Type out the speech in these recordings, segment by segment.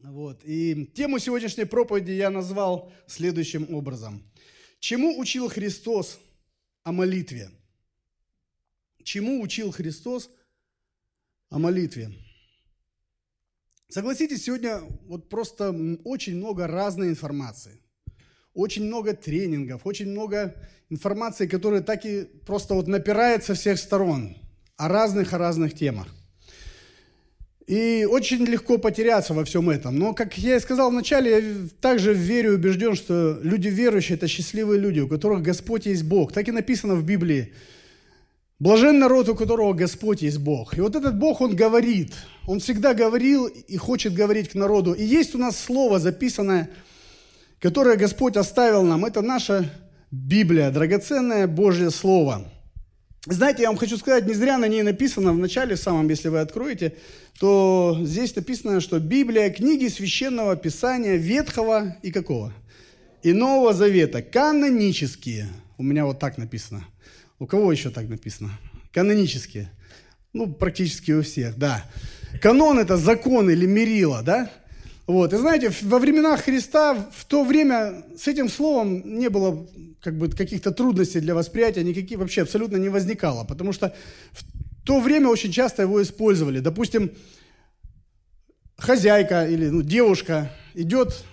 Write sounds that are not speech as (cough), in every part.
Вот. И тему сегодняшней проповеди я назвал следующим образом. Чему учил Христос о молитве? Чему учил Христос о молитве? Согласитесь, сегодня вот просто очень много разной информации. Очень много тренингов, очень много информации, которая так и просто вот напирает со всех сторон о разных, о разных темах. И очень легко потеряться во всем этом. Но, как я и сказал вначале, я также верю и убежден, что люди верующие – это счастливые люди, у которых Господь есть Бог. Так и написано в Библии. Блажен народ, у которого Господь есть Бог. И вот этот Бог, Он говорит. Он всегда говорил и хочет говорить к народу. И есть у нас слово записанное, которое Господь оставил нам. Это наша Библия, драгоценное Божье Слово – знаете, я вам хочу сказать, не зря на ней написано в начале самом, если вы откроете, то здесь написано, что Библия – книги священного писания Ветхого и какого? И Нового Завета, канонические. У меня вот так написано. У кого еще так написано? Канонические. Ну, практически у всех, да. Канон – это закон или мерила, да? Вот. И знаете, во времена Христа в то время с этим словом не было как бы, каких-то трудностей для восприятия, никаких вообще абсолютно не возникало, потому что в то время очень часто его использовали. Допустим, хозяйка или ну, девушка идет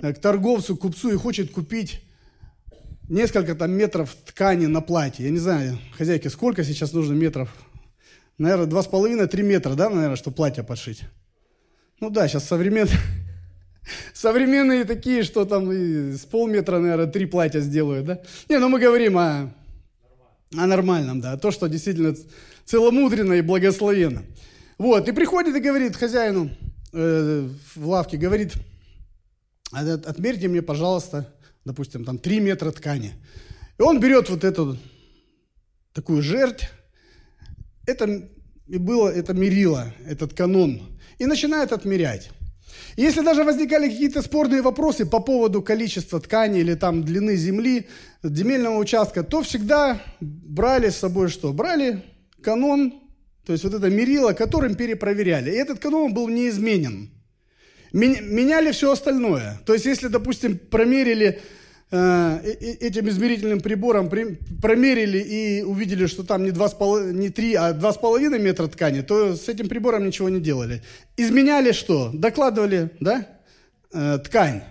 э, к торговцу, купцу и хочет купить несколько там метров ткани на платье. Я не знаю, хозяйке, сколько сейчас нужно метров? Наверное, два с половиной, три метра, да, наверное, чтобы платье подшить. Ну да, сейчас современные, (laughs) современные такие, что там с полметра, наверное, три платья сделают, да? Не, ну мы говорим о, о нормальном, да, то, что действительно целомудренно и благословенно. Вот, и приходит и говорит хозяину э, в лавке, говорит, отмерьте мне, пожалуйста, допустим, там три метра ткани. И он берет вот эту такую жерть, это и было, это мерило, этот канон – и начинают отмерять. если даже возникали какие-то спорные вопросы по поводу количества ткани или там длины земли, земельного участка, то всегда брали с собой что? Брали канон, то есть вот это мерило, которым перепроверяли. И этот канон был неизменен. Меняли все остальное. То есть если, допустим, промерили этим измерительным прибором промерили и увидели, что там не, 2,5, не 3, а 2,5 метра ткани, то с этим прибором ничего не делали. Изменяли что? Докладывали, да, э, ткань.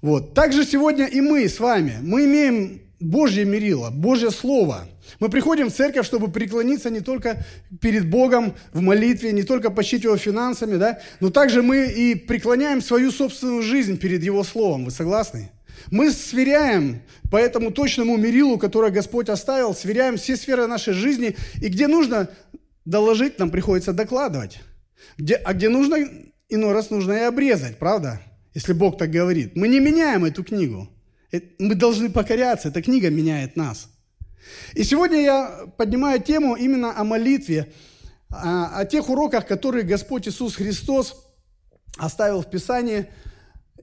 Вот. Также сегодня и мы с вами, мы имеем Божье мерило, Божье Слово. Мы приходим в церковь, чтобы преклониться не только перед Богом в молитве, не только почтить Его финансами, да, но также мы и преклоняем свою собственную жизнь перед Его Словом. Вы согласны? Мы сверяем по этому точному мерилу, которое Господь оставил, сверяем все сферы нашей жизни, и где нужно доложить, нам приходится докладывать. Где, а где нужно, иной раз нужно и обрезать, правда? Если Бог так говорит. Мы не меняем эту книгу. Э, мы должны покоряться, эта книга меняет нас. И сегодня я поднимаю тему именно о молитве, о, о тех уроках, которые Господь Иисус Христос оставил в Писании –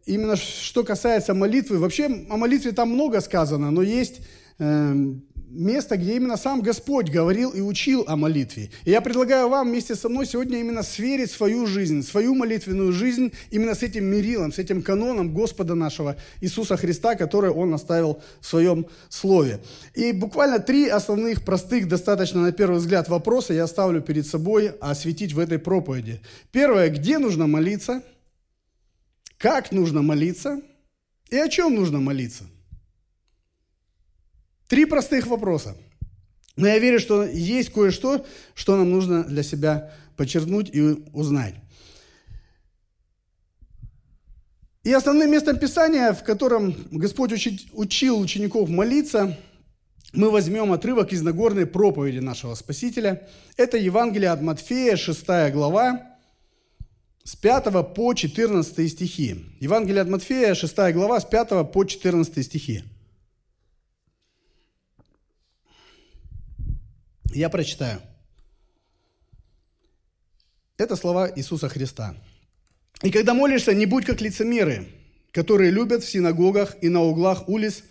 именно что касается молитвы, вообще о молитве там много сказано, но есть э, место, где именно сам Господь говорил и учил о молитве. И я предлагаю вам вместе со мной сегодня именно сверить свою жизнь, свою молитвенную жизнь именно с этим мерилом, с этим каноном Господа нашего Иисуса Христа, который Он оставил в Своем Слове. И буквально три основных, простых, достаточно на первый взгляд вопроса я оставлю перед собой осветить в этой проповеди. Первое, где нужно молиться – как нужно молиться и о чем нужно молиться. Три простых вопроса. Но я верю, что есть кое-что, что нам нужно для себя подчеркнуть и узнать. И основным местом Писания, в котором Господь учил учеников молиться, мы возьмем отрывок из Нагорной проповеди нашего Спасителя. Это Евангелие от Матфея, 6 глава, с 5 по 14 стихи. Евангелие от Матфея, 6 глава, с 5 по 14 стихи. Я прочитаю. Это слова Иисуса Христа. «И когда молишься, не будь как лицемеры, которые любят в синагогах и на углах улиц,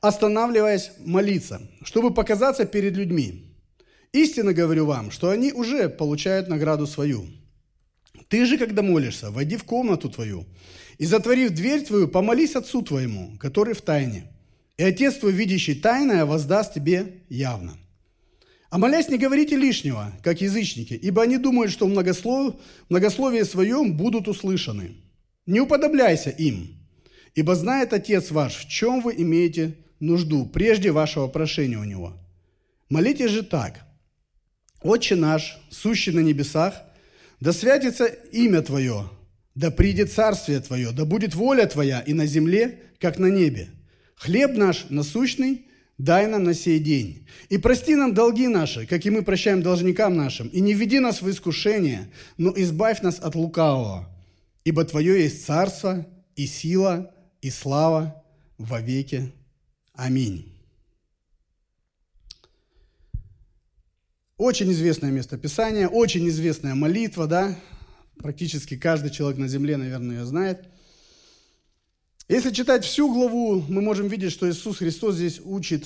останавливаясь молиться, чтобы показаться перед людьми. Истинно говорю вам, что они уже получают награду свою. Ты же, когда молишься, войди в комнату твою, и, затворив дверь твою, помолись Отцу твоему, который в тайне. И Отец твой, видящий тайное, воздаст тебе явно. А молясь, не говорите лишнего, как язычники, ибо они думают, что в многослов... многословии своем будут услышаны. Не уподобляйся им, ибо знает Отец ваш, в чем вы имеете нужду, прежде вашего прошения у Него. Молитесь же так. «Отче наш, сущий на небесах, да святится имя Твое, да придет царствие Твое, да будет воля Твоя и на земле, как на небе. Хлеб наш насущный дай нам на сей день. И прости нам долги наши, как и мы прощаем должникам нашим. И не веди нас в искушение, но избавь нас от лукавого. Ибо Твое есть царство и сила и слава во веки. Аминь. Очень известное местописание, очень известная молитва, да? Практически каждый человек на земле, наверное, ее знает. Если читать всю главу, мы можем видеть, что Иисус Христос здесь учит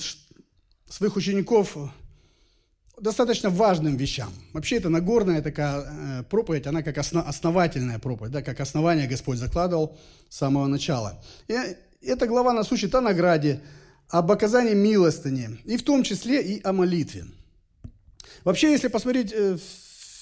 своих учеников достаточно важным вещам. Вообще это Нагорная такая э, проповедь, она как основательная проповедь, да, как основание Господь закладывал с самого начала. И эта глава нас учит о награде, об оказании милостыни, и в том числе и о молитве. Вообще, если посмотреть э,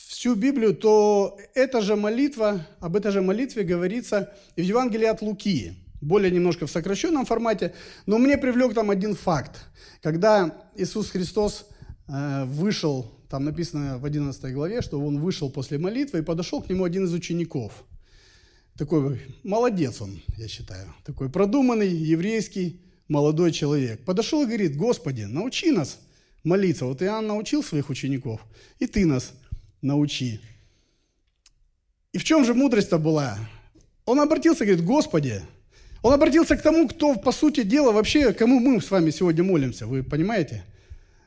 всю Библию, то эта же молитва, об этой же молитве говорится и в Евангелии от Луки, более немножко в сокращенном формате, но мне привлек там один факт. Когда Иисус Христос э, вышел, там написано в 11 главе, что он вышел после молитвы и подошел к нему один из учеников. Такой молодец он, я считаю, такой продуманный еврейский молодой человек. Подошел и говорит, Господи, научи нас молиться. Вот Иоанн научил своих учеников, и ты нас научи. И в чем же мудрость-то была? Он обратился, говорит, Господи, он обратился к тому, кто, по сути дела, вообще, кому мы с вами сегодня молимся, вы понимаете?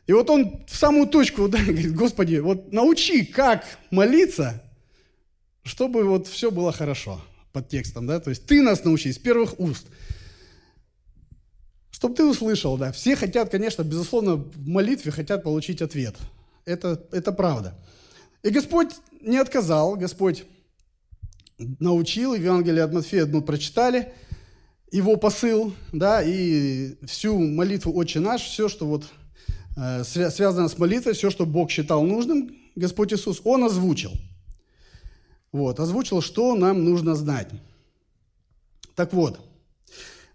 И вот он в самую точку (laughs) да, говорит, Господи, вот научи, как молиться, чтобы вот все было хорошо под текстом, да, то есть ты нас научи с первых уст. Чтобы ты услышал, да. Все хотят, конечно, безусловно, в молитве хотят получить ответ. Это, это правда. И Господь не отказал, Господь научил, в Евангелии от Матфея одну прочитали, его посыл, да, и всю молитву «Отче наш», все, что вот э, связано с молитвой, все, что Бог считал нужным, Господь Иисус, Он озвучил. Вот, озвучил, что нам нужно знать. Так вот,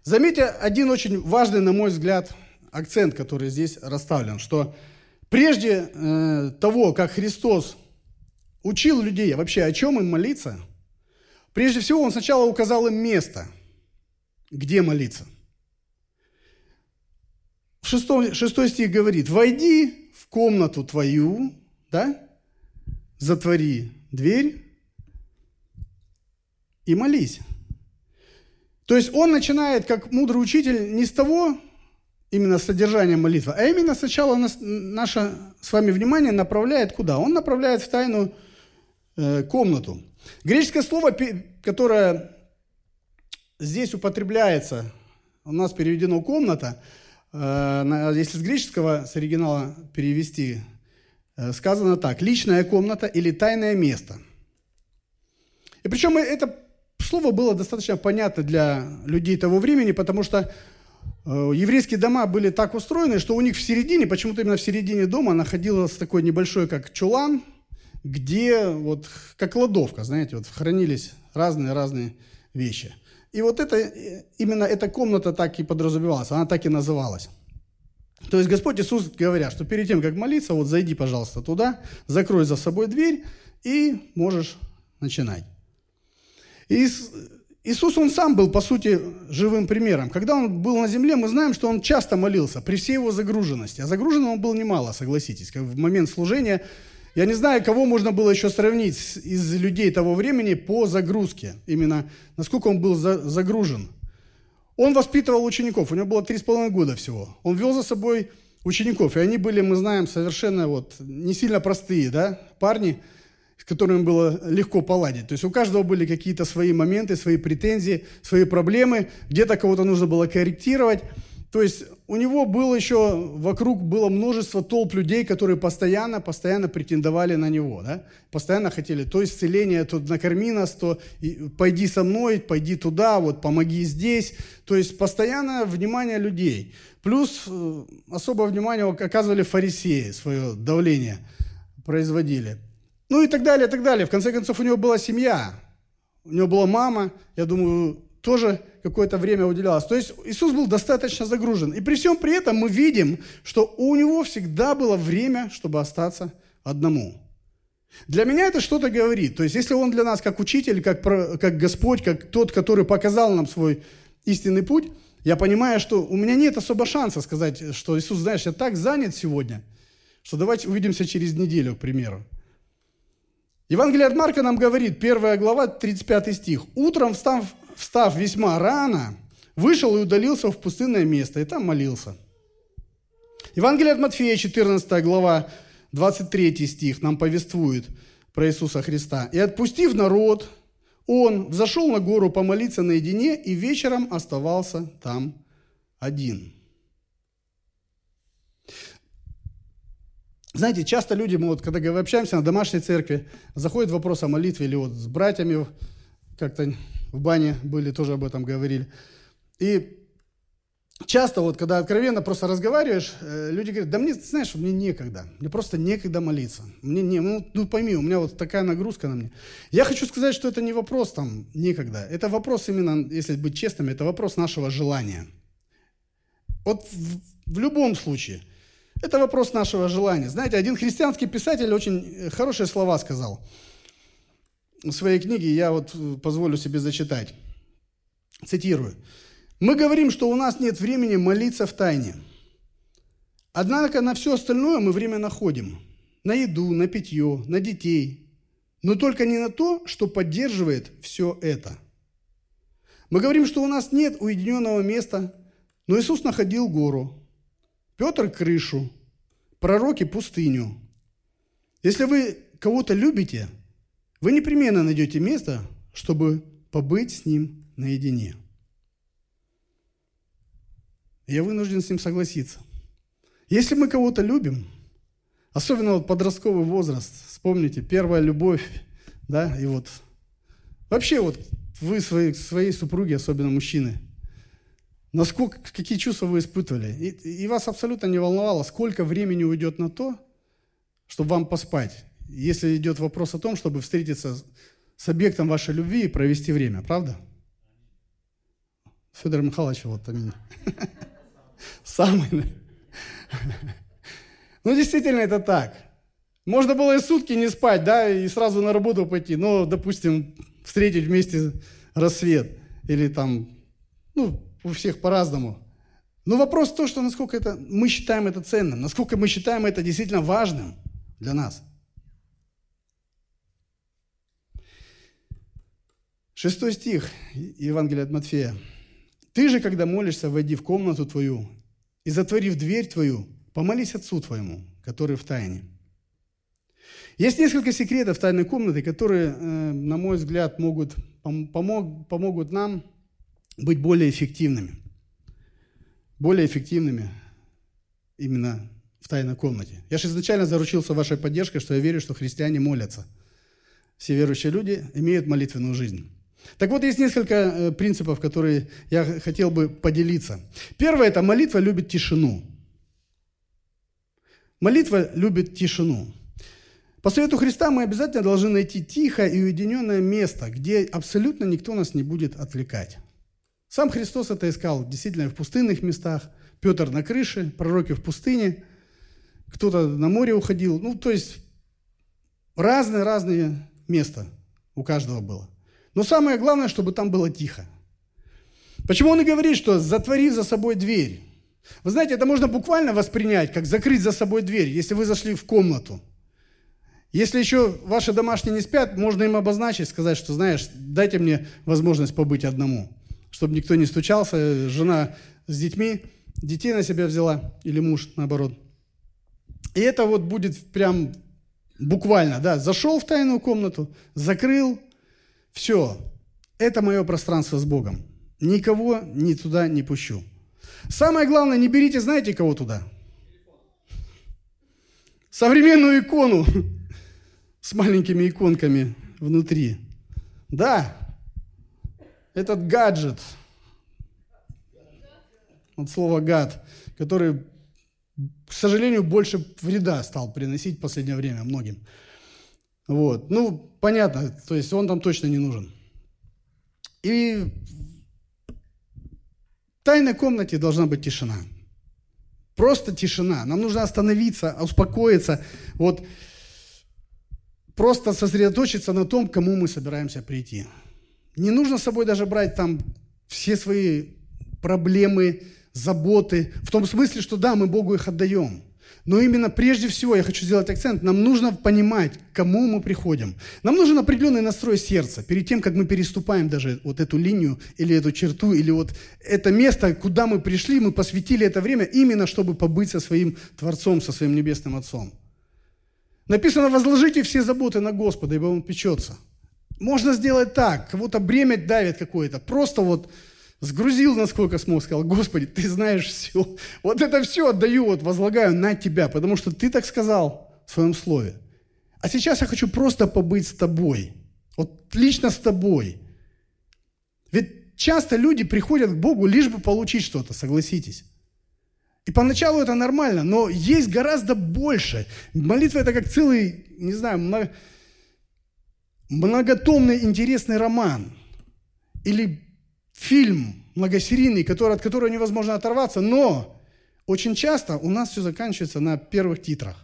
Заметьте один очень важный, на мой взгляд, акцент, который здесь расставлен, что прежде э, того, как Христос учил людей вообще о чем им молиться, прежде всего Он сначала указал им место, где молиться. Шестой, шестой стих говорит, «Войди в комнату твою, да, затвори дверь и молись». То есть он начинает, как мудрый учитель, не с того именно содержания молитвы, а именно сначала нас, наше с вами внимание направляет куда? Он направляет в тайную э, комнату. Греческое слово, которое здесь употребляется, у нас переведено «комната», э, если с греческого, с оригинала перевести, э, сказано так, «личная комната» или «тайное место». И причем это слово было достаточно понятно для людей того времени, потому что э, еврейские дома были так устроены, что у них в середине, почему-то именно в середине дома находилось такой небольшой, как чулан, где вот как кладовка, знаете, вот хранились разные-разные вещи. И вот это, именно эта комната так и подразумевалась, она так и называлась. То есть Господь Иисус говоря, что перед тем, как молиться, вот зайди, пожалуйста, туда, закрой за собой дверь и можешь начинать. И Иисус, Он сам был, по сути, живым примером. Когда Он был на земле, мы знаем, что Он часто молился, при всей Его загруженности. А загружен Он был немало, согласитесь. Как в момент служения, я не знаю, кого можно было еще сравнить из людей того времени по загрузке. Именно насколько Он был загружен. Он воспитывал учеников, у него было три с половиной года всего. Он вел за собой учеников, и они были, мы знаем, совершенно вот не сильно простые, да, парни – с которыми было легко поладить. То есть у каждого были какие-то свои моменты, свои претензии, свои проблемы, где-то кого-то нужно было корректировать. То есть у него было еще, вокруг было множество толп людей, которые постоянно, постоянно претендовали на него, да? Постоянно хотели то исцеление, то накорми нас, то пойди со мной, пойди туда, вот помоги здесь. То есть постоянно внимание людей. Плюс э, особое внимание оказывали фарисеи, свое давление производили. Ну и так далее, и так далее. В конце концов, у него была семья, у него была мама, я думаю, тоже какое-то время уделялось. То есть Иисус был достаточно загружен. И при всем при этом мы видим, что у него всегда было время, чтобы остаться одному. Для меня это что-то говорит. То есть если он для нас как учитель, как, как Господь, как тот, который показал нам свой истинный путь, я понимаю, что у меня нет особо шанса сказать, что Иисус, знаешь, я так занят сегодня, что давайте увидимся через неделю, к примеру. Евангелие от Марка нам говорит, первая глава, 35 стих. «Утром, встав встав весьма рано, вышел и удалился в пустынное место, и там молился. Евангелие от Матфея, 14 глава, 23 стих нам повествует про Иисуса Христа. «И отпустив народ, он взошел на гору помолиться наедине и вечером оставался там один». Знаете, часто люди, мы вот когда общаемся на домашней церкви, заходит вопрос о молитве или вот с братьями как-то в бане были, тоже об этом говорили. И часто вот, когда откровенно просто разговариваешь, э, люди говорят, да мне, знаешь, мне некогда, мне просто некогда молиться. Мне не, ну, ну пойми, у меня вот такая нагрузка на мне. Я хочу сказать, что это не вопрос там некогда, это вопрос именно, если быть честным, это вопрос нашего желания. Вот в, в любом случае, это вопрос нашего желания. Знаете, один христианский писатель очень э, хорошие слова сказал – в своей книге я вот э, позволю себе зачитать. Цитирую. «Мы говорим, что у нас нет времени молиться в тайне. Однако на все остальное мы время находим. На еду, на питье, на детей. Но только не на то, что поддерживает все это. Мы говорим, что у нас нет уединенного места, но Иисус находил гору, Петр – крышу, пророки – пустыню. Если вы кого-то любите – вы непременно найдете место, чтобы побыть с ним наедине. Я вынужден с ним согласиться. Если мы кого-то любим, особенно вот подростковый возраст, вспомните, первая любовь, да, и вот вообще вот вы своей, своей супруге, особенно мужчины, насколько, какие чувства вы испытывали, и, и вас абсолютно не волновало, сколько времени уйдет на то, чтобы вам поспать если идет вопрос о том, чтобы встретиться с объектом вашей любви и провести время, правда? Федор Михайлович, вот аминь. (laughs) Самый. (laughs) Ну, действительно, это так. Можно было и сутки не спать, да, и сразу на работу пойти, но, допустим, встретить вместе рассвет. Или там, ну, у всех по-разному. Но вопрос в том, что насколько это, мы считаем это ценным, насколько мы считаем это действительно важным для нас – Шестой стих Евангелия от Матфея. «Ты же, когда молишься, войди в комнату твою и, затворив дверь твою, помолись Отцу твоему, который в тайне». Есть несколько секретов тайной комнаты, которые, э, на мой взгляд, могут, помог, помогут нам быть более эффективными. Более эффективными именно в тайной комнате. Я же изначально заручился вашей поддержкой, что я верю, что христиане молятся. Все верующие люди имеют молитвенную жизнь. Так вот, есть несколько э, принципов, которые я хотел бы поделиться. Первое – это молитва любит тишину. Молитва любит тишину. По совету Христа мы обязательно должны найти тихое и уединенное место, где абсолютно никто нас не будет отвлекать. Сам Христос это искал действительно в пустынных местах. Петр на крыше, пророки в пустыне, кто-то на море уходил. Ну, то есть разные-разные места у каждого было. Но самое главное, чтобы там было тихо. Почему он и говорит, что затвори за собой дверь? Вы знаете, это можно буквально воспринять, как закрыть за собой дверь, если вы зашли в комнату. Если еще ваши домашние не спят, можно им обозначить, сказать, что, знаешь, дайте мне возможность побыть одному, чтобы никто не стучался, жена с детьми, детей на себя взяла, или муж, наоборот. И это вот будет прям буквально, да, зашел в тайную комнату, закрыл, все, это мое пространство с Богом. Никого ни туда не пущу. Самое главное, не берите, знаете, кого туда? Современную икону (laughs) с маленькими иконками внутри. Да, этот гаджет, от слова гад, который, к сожалению, больше вреда стал приносить в последнее время многим. Вот. Ну, понятно, то есть он там точно не нужен. И в тайной комнате должна быть тишина. Просто тишина. Нам нужно остановиться, успокоиться, вот просто сосредоточиться на том, к кому мы собираемся прийти. Не нужно с собой даже брать там все свои проблемы, заботы, в том смысле, что да, мы Богу их отдаем – но именно прежде всего я хочу сделать акцент, нам нужно понимать, к кому мы приходим. Нам нужен определенный настрой сердца перед тем, как мы переступаем даже вот эту линию или эту черту, или вот это место, куда мы пришли, мы посвятили это время именно, чтобы побыть со своим Творцом, со своим Небесным Отцом. Написано, возложите все заботы на Господа, ибо Он печется. Можно сделать так, кого-то бремя давит какое-то, просто вот Сгрузил, насколько смог, сказал, Господи, Ты знаешь все. Вот это все отдаю, вот возлагаю на Тебя, потому что Ты так сказал в своем слове. А сейчас я хочу просто побыть с Тобой. Вот лично с Тобой. Ведь часто люди приходят к Богу лишь бы получить что-то, согласитесь. И поначалу это нормально, но есть гораздо больше. Молитва это как целый, не знаю, многотомный интересный роман. Или фильм многосерийный, который, от которого невозможно оторваться, но очень часто у нас все заканчивается на первых титрах.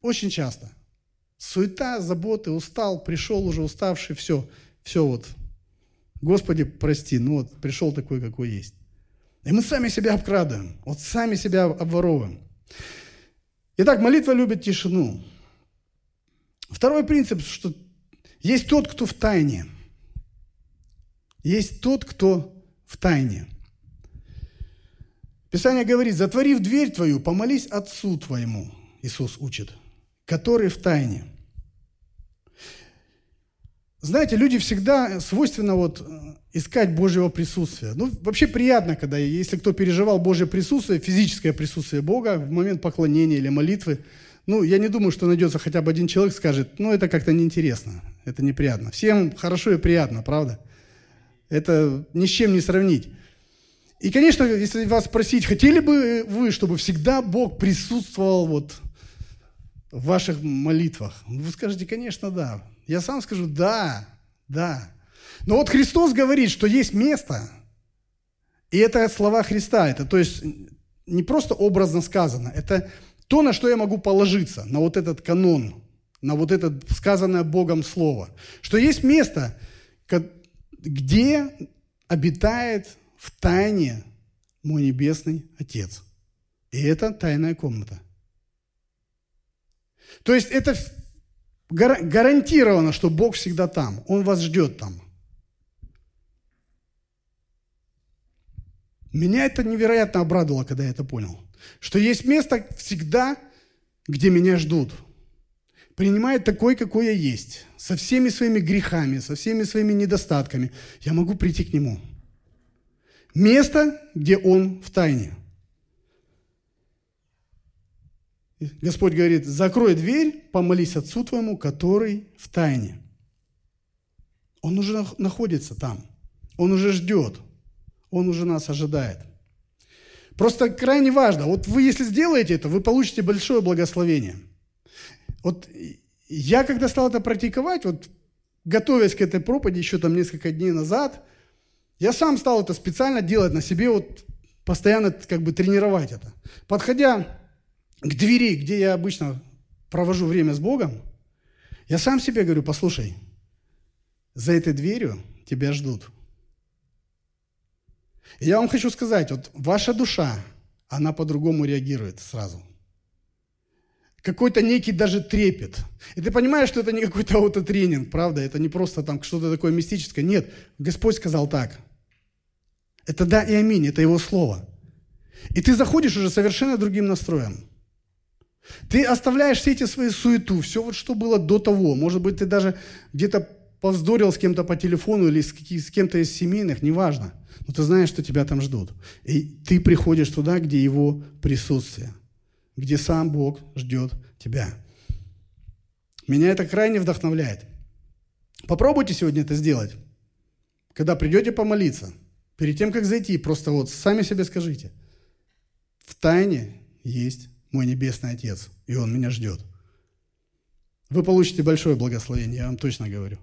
Очень часто. Суета, заботы, устал, пришел уже уставший, все, все вот. Господи, прости, ну вот пришел такой, какой есть. И мы сами себя обкрадываем, вот сами себя обворовываем. Итак, молитва любит тишину. Второй принцип, что есть тот, кто в тайне – есть тот, кто в тайне. Писание говорит, затворив дверь твою, помолись Отцу твоему, Иисус учит, который в тайне. Знаете, люди всегда свойственно вот э, искать Божьего присутствия. Ну, вообще приятно, когда, если кто переживал Божье присутствие, физическое присутствие Бога в момент поклонения или молитвы, ну, я не думаю, что найдется хотя бы один человек, скажет, ну, это как-то неинтересно, это неприятно. Всем хорошо и приятно, правда? Это ни с чем не сравнить. И, конечно, если вас спросить, хотели бы вы, чтобы всегда Бог присутствовал вот в ваших молитвах? Вы скажете, конечно, да. Я сам скажу, да, да. Но вот Христос говорит, что есть место, и это слова Христа, это то есть не просто образно сказано, это то, на что я могу положиться, на вот этот канон, на вот это сказанное Богом Слово. Что есть место, где обитает в тайне мой небесный Отец. И это тайная комната. То есть это гарантировано, что Бог всегда там. Он вас ждет там. Меня это невероятно обрадовало, когда я это понял. Что есть место всегда, где меня ждут – принимает такой, какой я есть, со всеми своими грехами, со всеми своими недостатками, я могу прийти к Нему. Место, где Он в тайне. Господь говорит, закрой дверь, помолись Отцу твоему, который в тайне. Он уже находится там. Он уже ждет. Он уже нас ожидает. Просто крайне важно. Вот вы, если сделаете это, вы получите большое благословение – вот я когда стал это практиковать, вот готовясь к этой проповеди еще там несколько дней назад, я сам стал это специально делать на себе, вот постоянно как бы тренировать это. Подходя к двери, где я обычно провожу время с Богом, я сам себе говорю, послушай, за этой дверью тебя ждут. И я вам хочу сказать, вот ваша душа, она по-другому реагирует сразу какой-то некий даже трепет. И ты понимаешь, что это не какой-то аутотренинг, правда? Это не просто там что-то такое мистическое. Нет, Господь сказал так. Это да и аминь, это Его Слово. И ты заходишь уже совершенно другим настроем. Ты оставляешь все эти свои суету, все вот что было до того. Может быть, ты даже где-то повздорил с кем-то по телефону или с, с кем-то из семейных, неважно. Но ты знаешь, что тебя там ждут. И ты приходишь туда, где его присутствие, где сам Бог ждет тебя. Меня это крайне вдохновляет. Попробуйте сегодня это сделать. Когда придете помолиться, перед тем, как зайти, просто вот сами себе скажите. В тайне есть мой Небесный Отец, и Он меня ждет. Вы получите большое благословение, я вам точно говорю.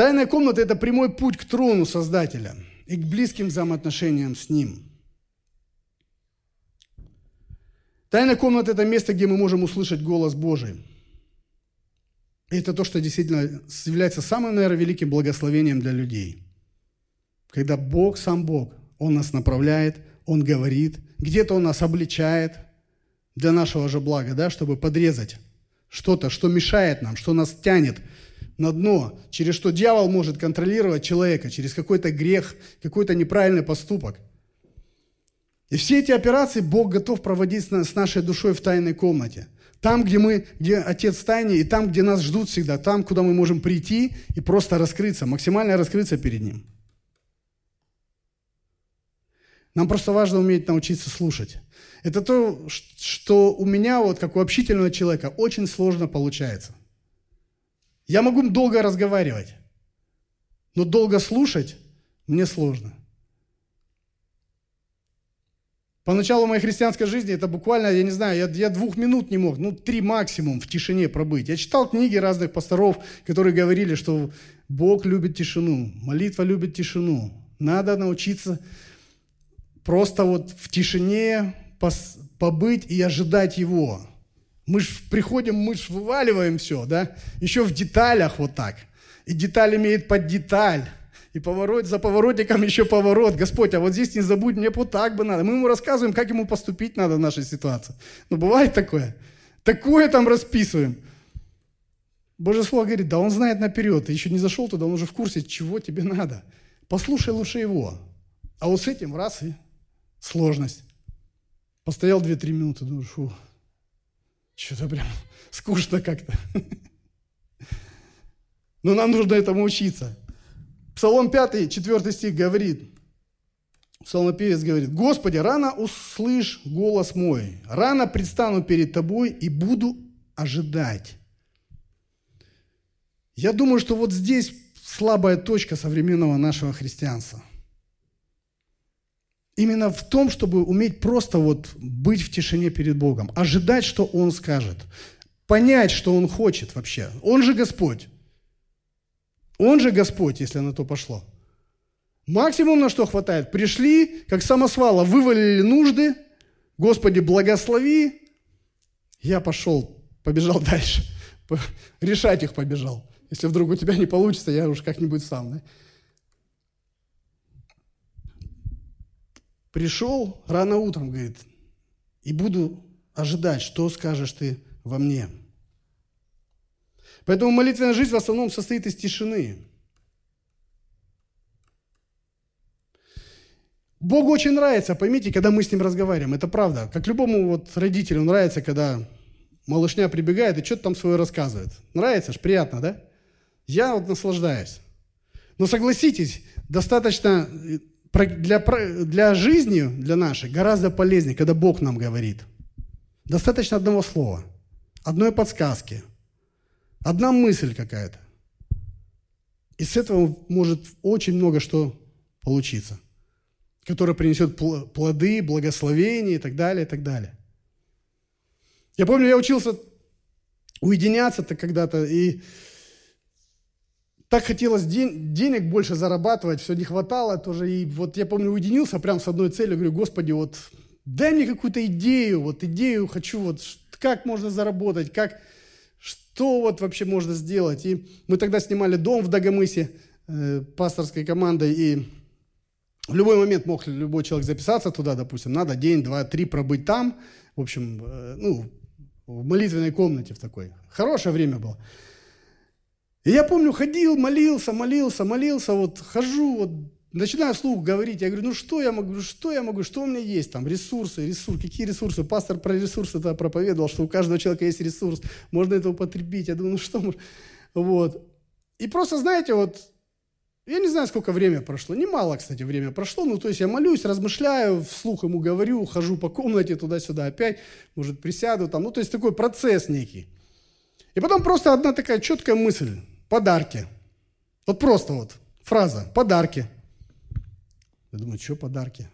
Тайная комната – это прямой путь к трону Создателя и к близким взаимоотношениям с Ним. Тайная комната – это место, где мы можем услышать голос Божий. И это то, что действительно является самым, наверное, великим благословением для людей. Когда Бог, сам Бог, Он нас направляет, Он говорит, где-то Он нас обличает для нашего же блага, да, чтобы подрезать что-то, что мешает нам, что нас тянет на дно, через что дьявол может контролировать человека, через какой-то грех, какой-то неправильный поступок. И все эти операции Бог готов проводить с нашей душой в тайной комнате. Там, где мы, где Отец в тайне, и там, где нас ждут всегда, там, куда мы можем прийти и просто раскрыться, максимально раскрыться перед Ним. Нам просто важно уметь научиться слушать. Это то, что у меня, вот как у общительного человека, очень сложно получается. Я могу долго разговаривать, но долго слушать мне сложно. Поначалу моей христианской жизни это буквально, я не знаю, я, я двух минут не мог, ну три максимум в тишине пробыть. Я читал книги разных пасторов, которые говорили, что Бог любит тишину, молитва любит тишину. Надо научиться просто вот в тишине побыть и ожидать Его. Мы же приходим, мы же вываливаем все, да? Еще в деталях вот так. И деталь имеет под деталь. И поворот, за поворотиком еще поворот. Господь, а вот здесь не забудь, мне вот так бы надо. Мы ему рассказываем, как ему поступить надо в нашей ситуации. Ну, бывает такое. Такое там расписываем. Божье Слово говорит, да он знает наперед. Ты еще не зашел туда, он уже в курсе, чего тебе надо. Послушай лучше его. А вот с этим раз и сложность. Постоял 2-3 минуты, думаю, фу, что-то прям (laughs) скучно как-то. (laughs) Но нам нужно этому учиться. Псалом 5, 4 стих говорит, псалмопевец говорит, «Господи, рано услышь голос мой, рано предстану перед Тобой и буду ожидать». Я думаю, что вот здесь слабая точка современного нашего христианства именно в том, чтобы уметь просто вот быть в тишине перед Богом, ожидать, что Он скажет, понять, что Он хочет вообще. Он же Господь. Он же Господь, если на то пошло. Максимум на что хватает. Пришли, как самосвала, вывалили нужды. Господи, благослови. Я пошел, побежал (laughs) дальше. Решать их побежал. Если вдруг у тебя не получится, я уж как-нибудь сам. Да? Пришел рано утром, говорит, и буду ожидать, что скажешь ты во мне. Поэтому молитвенная жизнь в основном состоит из тишины. Богу очень нравится, поймите, когда мы с Ним разговариваем. Это правда. Как любому вот родителю нравится, когда малышня прибегает и что-то там свое рассказывает. Нравится ж, приятно, да? Я вот наслаждаюсь. Но согласитесь, достаточно для, для жизни, для нашей, гораздо полезнее, когда Бог нам говорит. Достаточно одного слова, одной подсказки, одна мысль какая-то. И с этого может очень много что получиться, которое принесет плоды, благословения и так далее, и так далее. Я помню, я учился уединяться-то когда-то, и так хотелось день, денег больше зарабатывать, все не хватало тоже. И вот я помню, уединился прям с одной целью, говорю, Господи, вот дай мне какую-то идею, вот идею хочу, вот как можно заработать, как, что вот вообще можно сделать. И мы тогда снимали дом в Дагомысе э, пасторской командой, и в любой момент мог любой человек записаться туда, допустим, надо день, два, три пробыть там, в общем, э, ну, в молитвенной комнате в такой. Хорошее время было. И я помню, ходил, молился, молился, молился, вот хожу, вот начинаю вслух говорить, я говорю, ну что я могу, что я могу, что у меня есть там, ресурсы, ресурсы, какие ресурсы? Пастор про ресурсы это проповедовал, что у каждого человека есть ресурс, можно это употребить. Я думаю, ну что, вот. И просто, знаете, вот, я не знаю, сколько время прошло. Немало, кстати, время прошло. Ну, то есть я молюсь, размышляю, вслух ему говорю, хожу по комнате туда-сюда опять, может, присяду там. Ну, то есть такой процесс некий. И потом просто одна такая четкая мысль. Подарки. Вот просто вот фраза. Подарки. Я думаю, что подарки?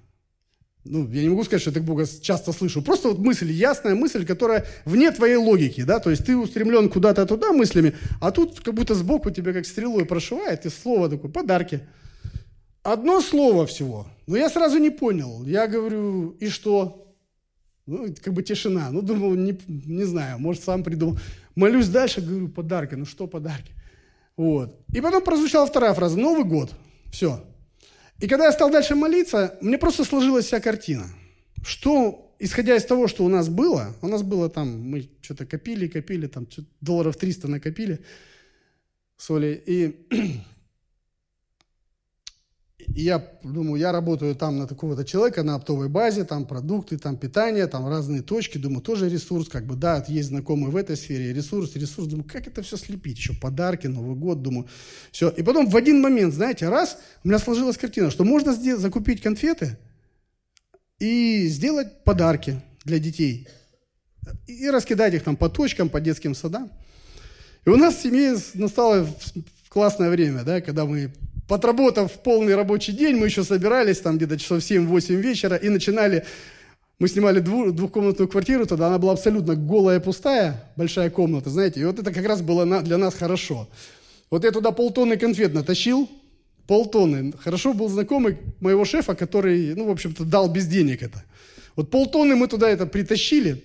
ну, я не могу сказать, что я так Бога часто слышу. Просто вот мысль, ясная мысль, которая вне твоей логики, да, то есть ты устремлен куда-то туда мыслями, а тут как будто сбоку тебя как стрелой прошивает, и слово такое, подарки. Одно слово всего. Но я сразу не понял. Я говорю, и что? Ну, как бы тишина. Ну, думал, не, не знаю, может, сам придумал. Молюсь дальше, говорю, подарки. Ну, что подарки? Вот. И потом прозвучала вторая фраза. Новый год. Все. И когда я стал дальше молиться, мне просто сложилась вся картина. Что, исходя из того, что у нас было, у нас было там, мы что-то копили, копили, там долларов 300 накопили соли, и и я думаю, я работаю там на такого-то человека, на оптовой базе, там продукты, там питание, там разные точки. Думаю, тоже ресурс, как бы, да, есть знакомые в этой сфере, ресурс, ресурс. Думаю, как это все слепить? Еще подарки, Новый год, думаю. Все. И потом в один момент, знаете, раз, у меня сложилась картина, что можно сделать, закупить конфеты и сделать подарки для детей. И раскидать их там по точкам, по детским садам. И у нас в семье настало классное время, да, когда мы Подработав полный рабочий день, мы еще собирались там где-то часов 7-8 вечера и начинали мы снимали двух, двухкомнатную квартиру, тогда она была абсолютно голая, пустая, большая комната, знаете, и вот это как раз было для нас хорошо. Вот я туда полтонны конфет натащил, полтонны. Хорошо был знакомый моего шефа, который, ну, в общем-то, дал без денег это. Вот полтонны мы туда это притащили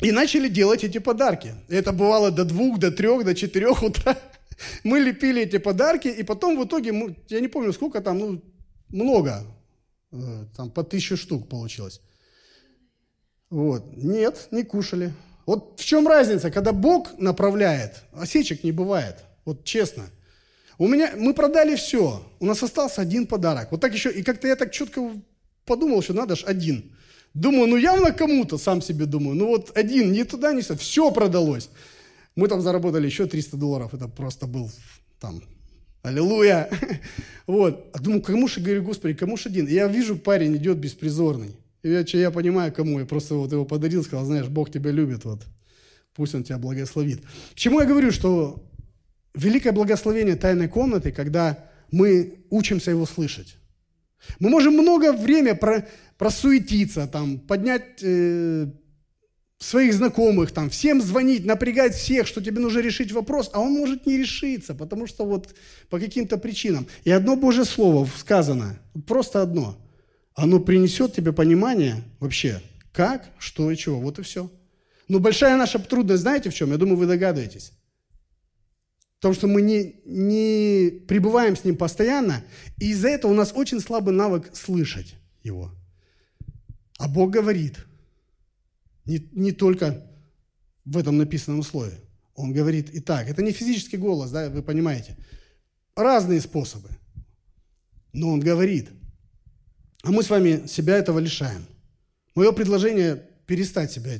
и начали делать эти подарки. Это бывало до двух, до трех, до четырех утра. (laughs) Мы лепили эти подарки, и потом в итоге, я не помню сколько там, ну, много, э, там по тысяче штук получилось. Вот. Нет, не кушали. Вот в чем разница, когда Бог направляет, осечек не бывает, вот честно. У меня, мы продали все, у нас остался один подарок. Вот так еще, и как-то я так четко подумал, что надо же один. Думаю, ну явно кому-то, сам себе думаю, ну вот один, ни туда, ни сюда, все продалось. Мы там заработали еще 300 долларов. Это просто был там Аллилуйя. (laughs) Вот. А думаю, кому же, говорю, Господи, кому же один? Я вижу, парень идет беспризорный. И я, я понимаю, кому. Я просто вот его подарил, сказал, знаешь, Бог тебя любит, вот. Пусть Он тебя благословит. К чему я говорю, что великое благословение тайной комнаты, когда мы учимся его слышать. Мы можем много времени про, просуетиться, там, поднять э, своих знакомых, там, всем звонить, напрягать всех, что тебе нужно решить вопрос, а он может не решиться, потому что вот по каким-то причинам. И одно Божье Слово сказано, просто одно, оно принесет тебе понимание вообще, как, что и чего, вот и все. Но большая наша трудность, знаете в чем? Я думаю, вы догадываетесь. В том, что мы не, не пребываем с ним постоянно, и из-за этого у нас очень слабый навык слышать его. А Бог говорит – не, не только в этом написанном слове. Он говорит и так. Это не физический голос, да, вы понимаете. Разные способы. Но он говорит. А мы с вами себя этого лишаем. Мое предложение перестать себя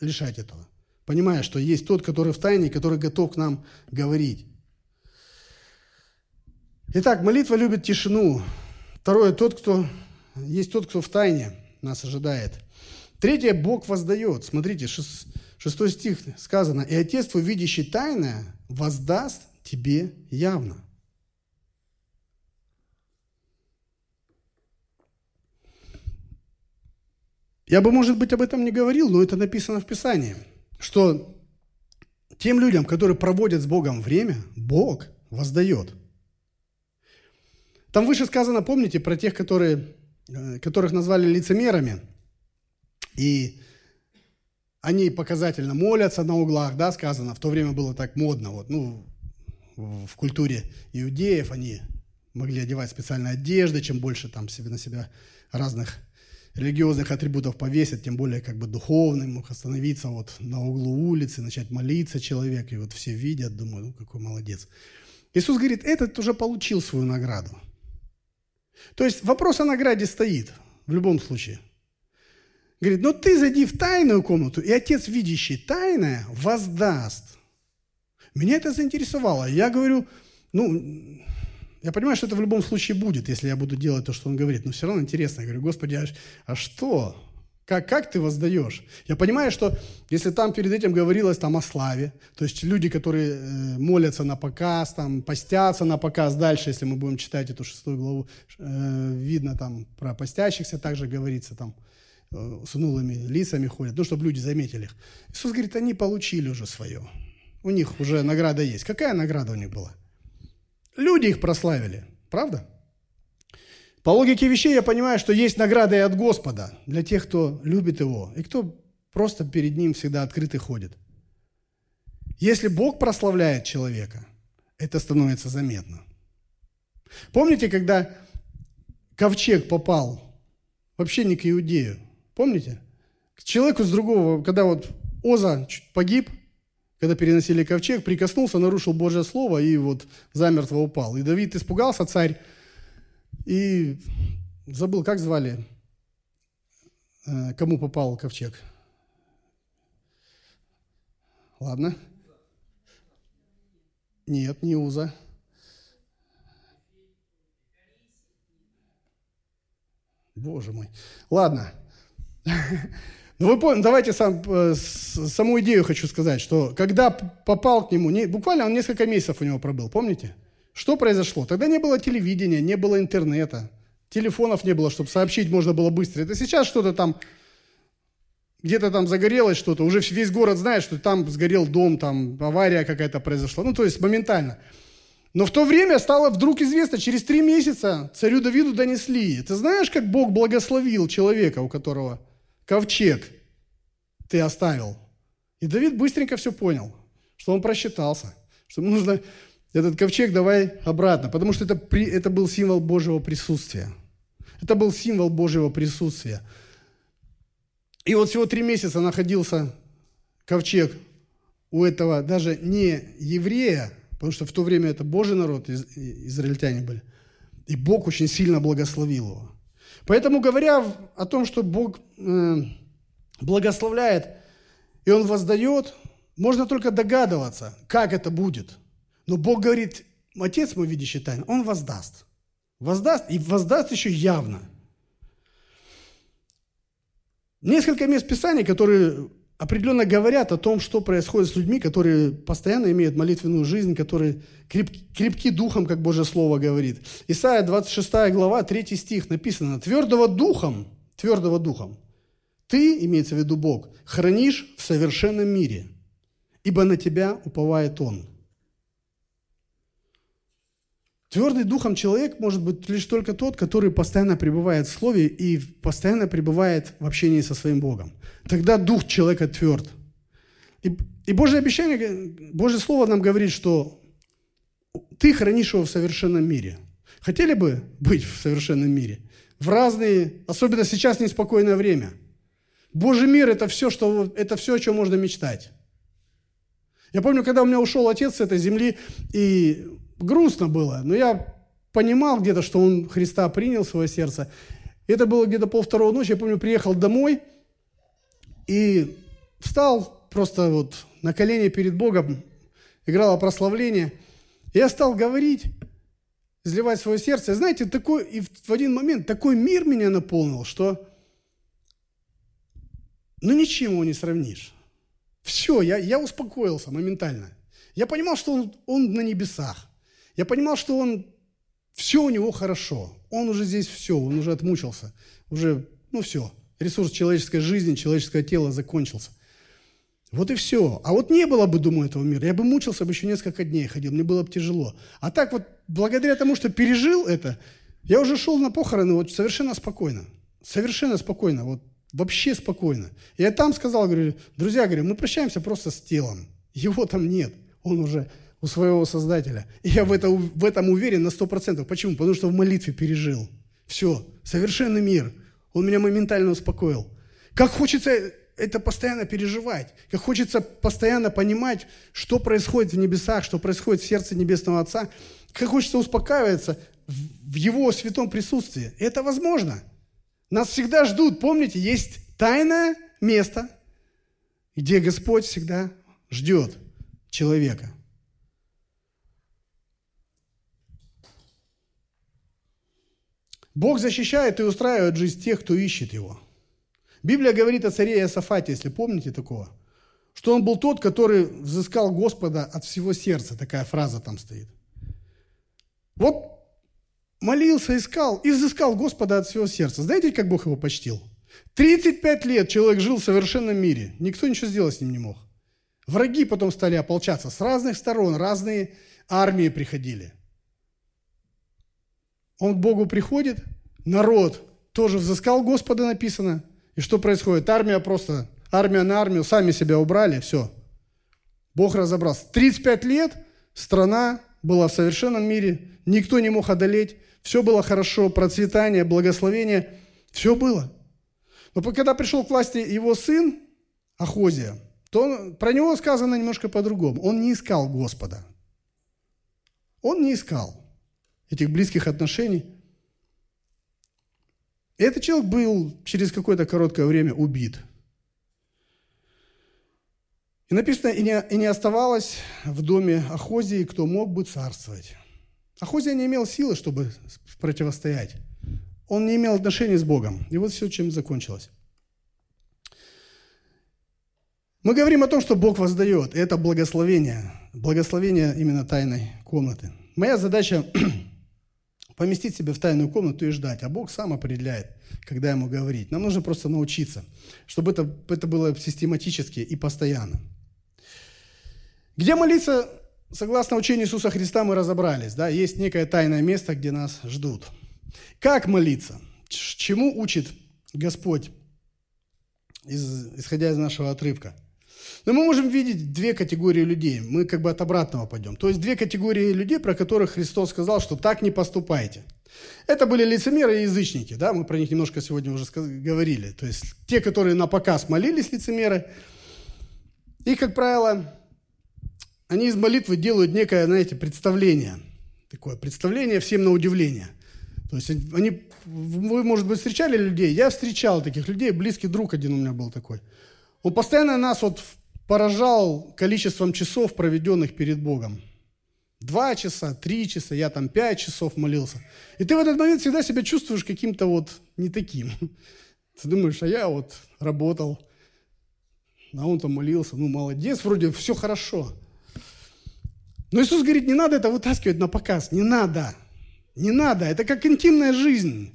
лишать этого. Понимая, что есть тот, который в тайне, который готов к нам говорить. Итак, молитва любит тишину. Второе, тот, кто есть тот, кто в тайне нас ожидает – Третье, Бог воздает. Смотрите, шестой стих сказано. «И Отец твой, видящий тайное, воздаст тебе явно». Я бы, может быть, об этом не говорил, но это написано в Писании, что тем людям, которые проводят с Богом время, Бог воздает. Там выше сказано, помните, про тех, которые, э, которых назвали лицемерами – и они показательно молятся на углах, да, сказано, в то время было так модно, вот, ну, в культуре иудеев они могли одевать специальные одежды, чем больше там себе на себя разных религиозных атрибутов повесить, тем более как бы духовный, мог остановиться вот на углу улицы, начать молиться человек, и вот все видят, думаю, ну какой молодец. Иисус говорит, этот уже получил свою награду. То есть вопрос о награде стоит в любом случае – Говорит, ну ты зайди в тайную комнату, и Отец, видящий тайное, воздаст. Меня это заинтересовало. Я говорю, ну, я понимаю, что это в любом случае будет, если я буду делать то, что он говорит, но все равно интересно. Я говорю, Господи, а, а что? Как, как ты воздаешь? Я понимаю, что если там перед этим говорилось там о славе, то есть люди, которые э, молятся на показ, там, постятся на показ, дальше, если мы будем читать эту шестую главу, э, видно там про постящихся, также говорится там, с унулыми лицами ходят, ну, чтобы люди заметили их. Иисус говорит, они получили уже свое. У них уже награда есть. Какая награда у них была? Люди их прославили, правда? По логике вещей я понимаю, что есть награда и от Господа для тех, кто любит Его, и кто просто перед Ним всегда открыто ходит. Если Бог прославляет человека, это становится заметно. Помните, когда ковчег попал вообще не к Иудею? Помните? К человеку с другого, когда вот Оза погиб, когда переносили ковчег, прикоснулся, нарушил Божье Слово и вот замертво упал. И Давид испугался, царь, и забыл, как звали, э, кому попал ковчег. Ладно. Нет, не Уза. Боже мой. Ладно. (laughs) Ну вы поняли, давайте сам, э, саму идею хочу сказать, что когда попал к нему, не, буквально он несколько месяцев у него пробыл, помните? Что произошло? Тогда не было телевидения, не было интернета, телефонов не было, чтобы сообщить можно было быстро. Это сейчас что-то там, где-то там загорелось что-то, уже весь город знает, что там сгорел дом, там авария какая-то произошла. Ну, то есть моментально. Но в то время стало вдруг известно, через три месяца царю Давиду донесли. Ты знаешь, как Бог благословил человека, у которого ковчег ты оставил. И Давид быстренько все понял, что он просчитался, что ему нужно этот ковчег давай обратно, потому что это, при, это был символ Божьего присутствия. Это был символ Божьего присутствия. И вот всего три месяца находился ковчег у этого даже не еврея, потому что в то время это Божий народ, из, израильтяне были. И Бог очень сильно благословил его. Поэтому, говоря о том, что Бог э, благословляет, и Он воздает, можно только догадываться, как это будет. Но Бог говорит, Отец мой, видящий тайну, Он воздаст. Воздаст, и воздаст еще явно. Несколько мест Писания, которые определенно говорят о том, что происходит с людьми, которые постоянно имеют молитвенную жизнь, которые крепки, крепки духом, как Божье Слово говорит. Исайя 26 глава, 3 стих написано, «Твердого духом, твердого духом, ты, имеется в виду Бог, хранишь в совершенном мире, ибо на тебя уповает Он». Твердый духом человек может быть лишь только тот, который постоянно пребывает в Слове и постоянно пребывает в общении со своим Богом. Тогда дух человека тверд. И, и Божье обещание, Божье Слово нам говорит, что ты хранишь его в совершенном мире. Хотели бы быть в совершенном мире? В разные, особенно сейчас неспокойное время. Божий мир – это все, что, это все, о чем можно мечтать. Я помню, когда у меня ушел отец с этой земли, и грустно было, но я понимал где-то, что он Христа принял в свое сердце. Это было где-то полвторого ночи, я помню, приехал домой и встал просто вот на колени перед Богом, играло прославление. Я стал говорить, изливать свое сердце. Знаете, такой, и в один момент такой мир меня наполнил, что ну ничего не сравнишь. Все, я, я успокоился моментально. Я понимал, что он, он на небесах. Я понимал, что он, все у него хорошо. Он уже здесь все, он уже отмучился. Уже, ну все, ресурс человеческой жизни, человеческое тело закончился. Вот и все. А вот не было бы, думаю, этого мира. Я бы мучился бы еще несколько дней ходил, мне было бы тяжело. А так вот, благодаря тому, что пережил это, я уже шел на похороны вот совершенно спокойно. Совершенно спокойно, вот вообще спокойно. Я там сказал, говорю, друзья, говорю, мы прощаемся просто с телом. Его там нет. Он уже у своего Создателя. И я в, это, в этом уверен на 100%. Почему? Потому что в молитве пережил. Все, совершенный мир. Он меня моментально успокоил. Как хочется это постоянно переживать, как хочется постоянно понимать, что происходит в небесах, что происходит в сердце Небесного Отца, как хочется успокаиваться в Его святом присутствии. Это возможно. Нас всегда ждут, помните, есть тайное место, где Господь всегда ждет человека – Бог защищает и устраивает жизнь тех, кто ищет Его. Библия говорит о царе Иосафате, если помните такого, что он был тот, который взыскал Господа от всего сердца. Такая фраза там стоит. Вот молился, искал, и взыскал Господа от всего сердца. Знаете, как Бог его почтил? 35 лет человек жил в совершенном мире. Никто ничего сделать с ним не мог. Враги потом стали ополчаться с разных сторон, разные армии приходили. Он к Богу приходит, народ тоже взыскал Господа, написано. И что происходит? Армия просто, армия на армию, сами себя убрали, все. Бог разобрался. 35 лет страна была в совершенном мире, никто не мог одолеть, все было хорошо, процветание, благословение, все было. Но когда пришел к власти его сын Ахозия, то он, про него сказано немножко по-другому. Он не искал Господа. Он не искал этих близких отношений. И этот человек был через какое-то короткое время убит. И написано, и не, и не оставалось в доме Ахозии, кто мог бы царствовать. Ахозия не имел силы, чтобы противостоять. Он не имел отношений с Богом. И вот все, чем закончилось. Мы говорим о том, что Бог воздает. И это благословение. Благословение именно тайной комнаты. Моя задача поместить себя в тайную комнату и ждать. А Бог сам определяет, когда ему говорить. Нам нужно просто научиться, чтобы это, это было систематически и постоянно. Где молиться, согласно учению Иисуса Христа, мы разобрались. Да? Есть некое тайное место, где нас ждут. Как молиться? Чему учит Господь, исходя из нашего отрывка? Но мы можем видеть две категории людей. Мы как бы от обратного пойдем. То есть две категории людей, про которых Христос сказал, что так не поступайте. Это были лицемеры и язычники. Да? Мы про них немножко сегодня уже говорили. То есть те, которые на показ молились, лицемеры. И, как правило, они из молитвы делают некое, знаете, представление. Такое представление всем на удивление. То есть они, вы, может быть, встречали людей? Я встречал таких людей, близкий друг один у меня был такой. Он постоянно нас вот поражал количеством часов, проведенных перед Богом. Два часа, три часа, я там пять часов молился. И ты в этот момент всегда себя чувствуешь каким-то вот не таким. (laughs) Ты думаешь, а я вот работал, а он там молился, ну молодец, вроде все хорошо. Но Иисус говорит, не надо это вытаскивать на показ, не надо, не надо. Это как интимная жизнь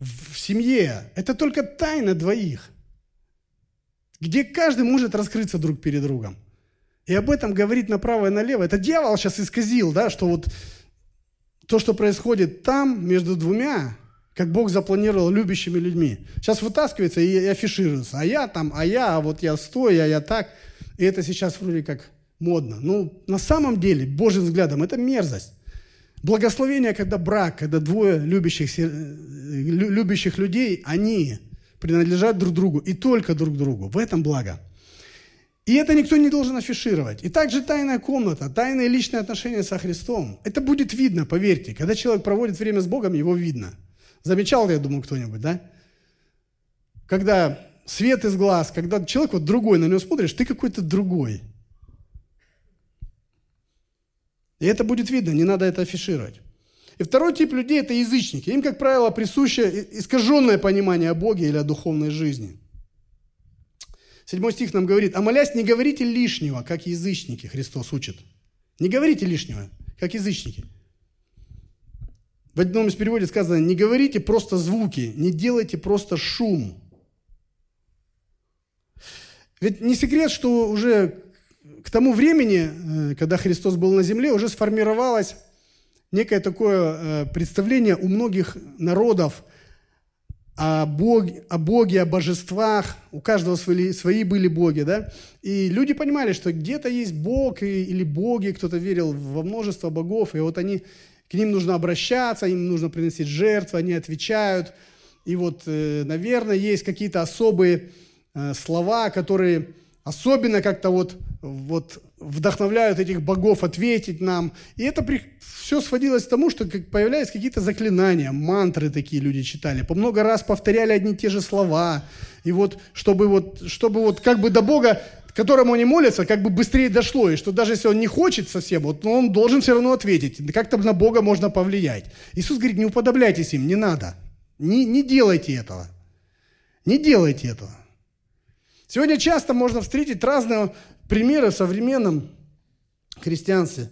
в семье. Это только тайна двоих где каждый может раскрыться друг перед другом. И об этом говорит направо и налево. Это дьявол сейчас исказил, да, что вот то, что происходит там, между двумя, как Бог запланировал любящими людьми. Сейчас вытаскивается и афишируется. А я там, а я, а вот я стой, а я так. И это сейчас вроде как модно. Ну, на самом деле, Божьим взглядом, это мерзость. Благословение, когда брак, когда двое любящих, любящих людей, они принадлежат друг другу и только друг другу. В этом благо. И это никто не должен афишировать. И также тайная комната, тайные личные отношения со Христом. Это будет видно, поверьте. Когда человек проводит время с Богом, его видно. Замечал, я думаю, кто-нибудь, да? Когда свет из глаз, когда человек вот другой, на него смотришь, ты какой-то другой. И это будет видно, не надо это афишировать. И второй тип людей – это язычники. Им, как правило, присуще искаженное понимание о Боге или о духовной жизни. Седьмой стих нам говорит, «А молясь, не говорите лишнего, как язычники», Христос учит. Не говорите лишнего, как язычники. В одном из переводов сказано, не говорите просто звуки, не делайте просто шум. Ведь не секрет, что уже к тому времени, э, когда Христос был на земле, уже сформировалась некое такое э, представление у многих народов о Боге, о, Боге, о божествах. У каждого свои, свои были боги, да? И люди понимали, что где-то есть Бог или боги, кто-то верил во множество богов, и вот они, к ним нужно обращаться, им нужно приносить жертвы, они отвечают. И вот, э, наверное, есть какие-то особые э, слова, которые особенно как-то вот, вот вдохновляют этих богов ответить нам. И это при... все сводилось к тому, что появлялись какие-то заклинания, мантры такие люди читали, по много раз повторяли одни и те же слова. И вот, чтобы вот, чтобы вот как бы до Бога которому они молятся, как бы быстрее дошло, и что даже если он не хочет совсем, вот, он должен все равно ответить. Как-то на Бога можно повлиять. Иисус говорит, не уподобляйтесь им, не надо. Не, не делайте этого. Не делайте этого. Сегодня часто можно встретить разные примеры в современном христианстве.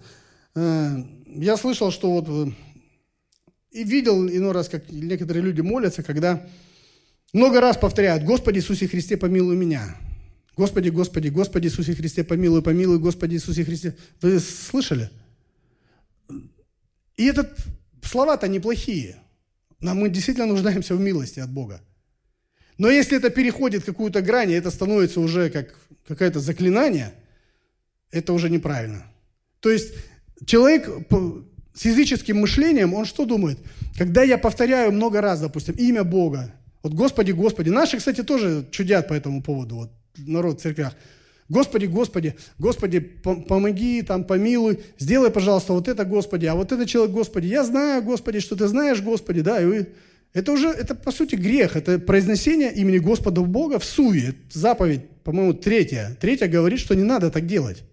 Э, я слышал, что вот э, и видел иной раз, как некоторые люди молятся, когда много раз повторяют, Господи Иисусе Христе, помилуй меня. Господи, Господи, Господи Иисусе Христе, помилуй, помилуй, Господи Иисусе Христе. Вы слышали? И это слова-то неплохие. Нам мы действительно нуждаемся в милости от Бога. Но если это переходит какую-то грань, и это становится уже как какое-то заклинание, это уже неправильно. То есть человек с языческим мышлением, он что думает? Когда я повторяю много раз, допустим, имя Бога, вот Господи, Господи. Наши, кстати, тоже чудят по этому поводу, вот народ в церквях. Господи, Господи, Господи, помоги, там, помилуй, сделай, пожалуйста, вот это, Господи, а вот это человек, Господи, я знаю, Господи, что ты знаешь, Господи, да, и вы... Это уже, это по сути грех, это произнесение имени Господа Бога в суе. Заповедь, по-моему, третья. Третья говорит, что не надо так делать.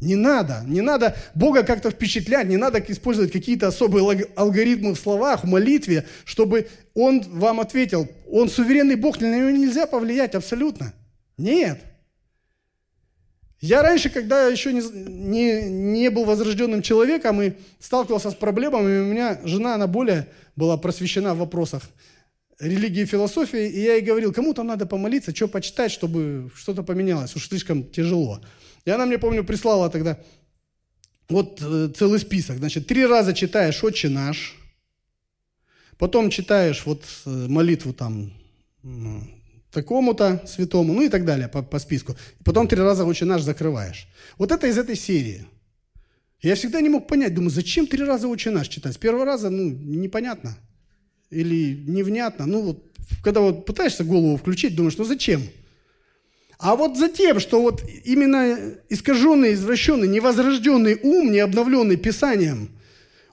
Не надо, не надо Бога как-то впечатлять, не надо использовать какие-то особые алгоритмы в словах, в молитве, чтобы Он вам ответил. Он суверенный Бог, на него нельзя повлиять абсолютно. Нет. Я раньше, когда еще не, не, не был возрожденным человеком и сталкивался с проблемами, у меня жена, она более была просвещена в вопросах религии и философии, и я ей говорил, кому там надо помолиться, что почитать, чтобы что-то поменялось, уж слишком тяжело. И она мне, помню, прислала тогда вот э, целый список. Значит, три раза читаешь «Отче наш», потом читаешь вот э, молитву там такому-то святому, ну и так далее по, по списку. Потом три раза «Отче наш» закрываешь. Вот это из этой серии. Я всегда не мог понять, думаю, зачем три раза «Отче наш» читать? Первого раза, ну, непонятно. Или невнятно. Ну, вот, когда вот пытаешься голову включить, думаешь, ну зачем? А вот за тем, что вот именно искаженный, извращенный, невозрожденный ум, не обновленный Писанием,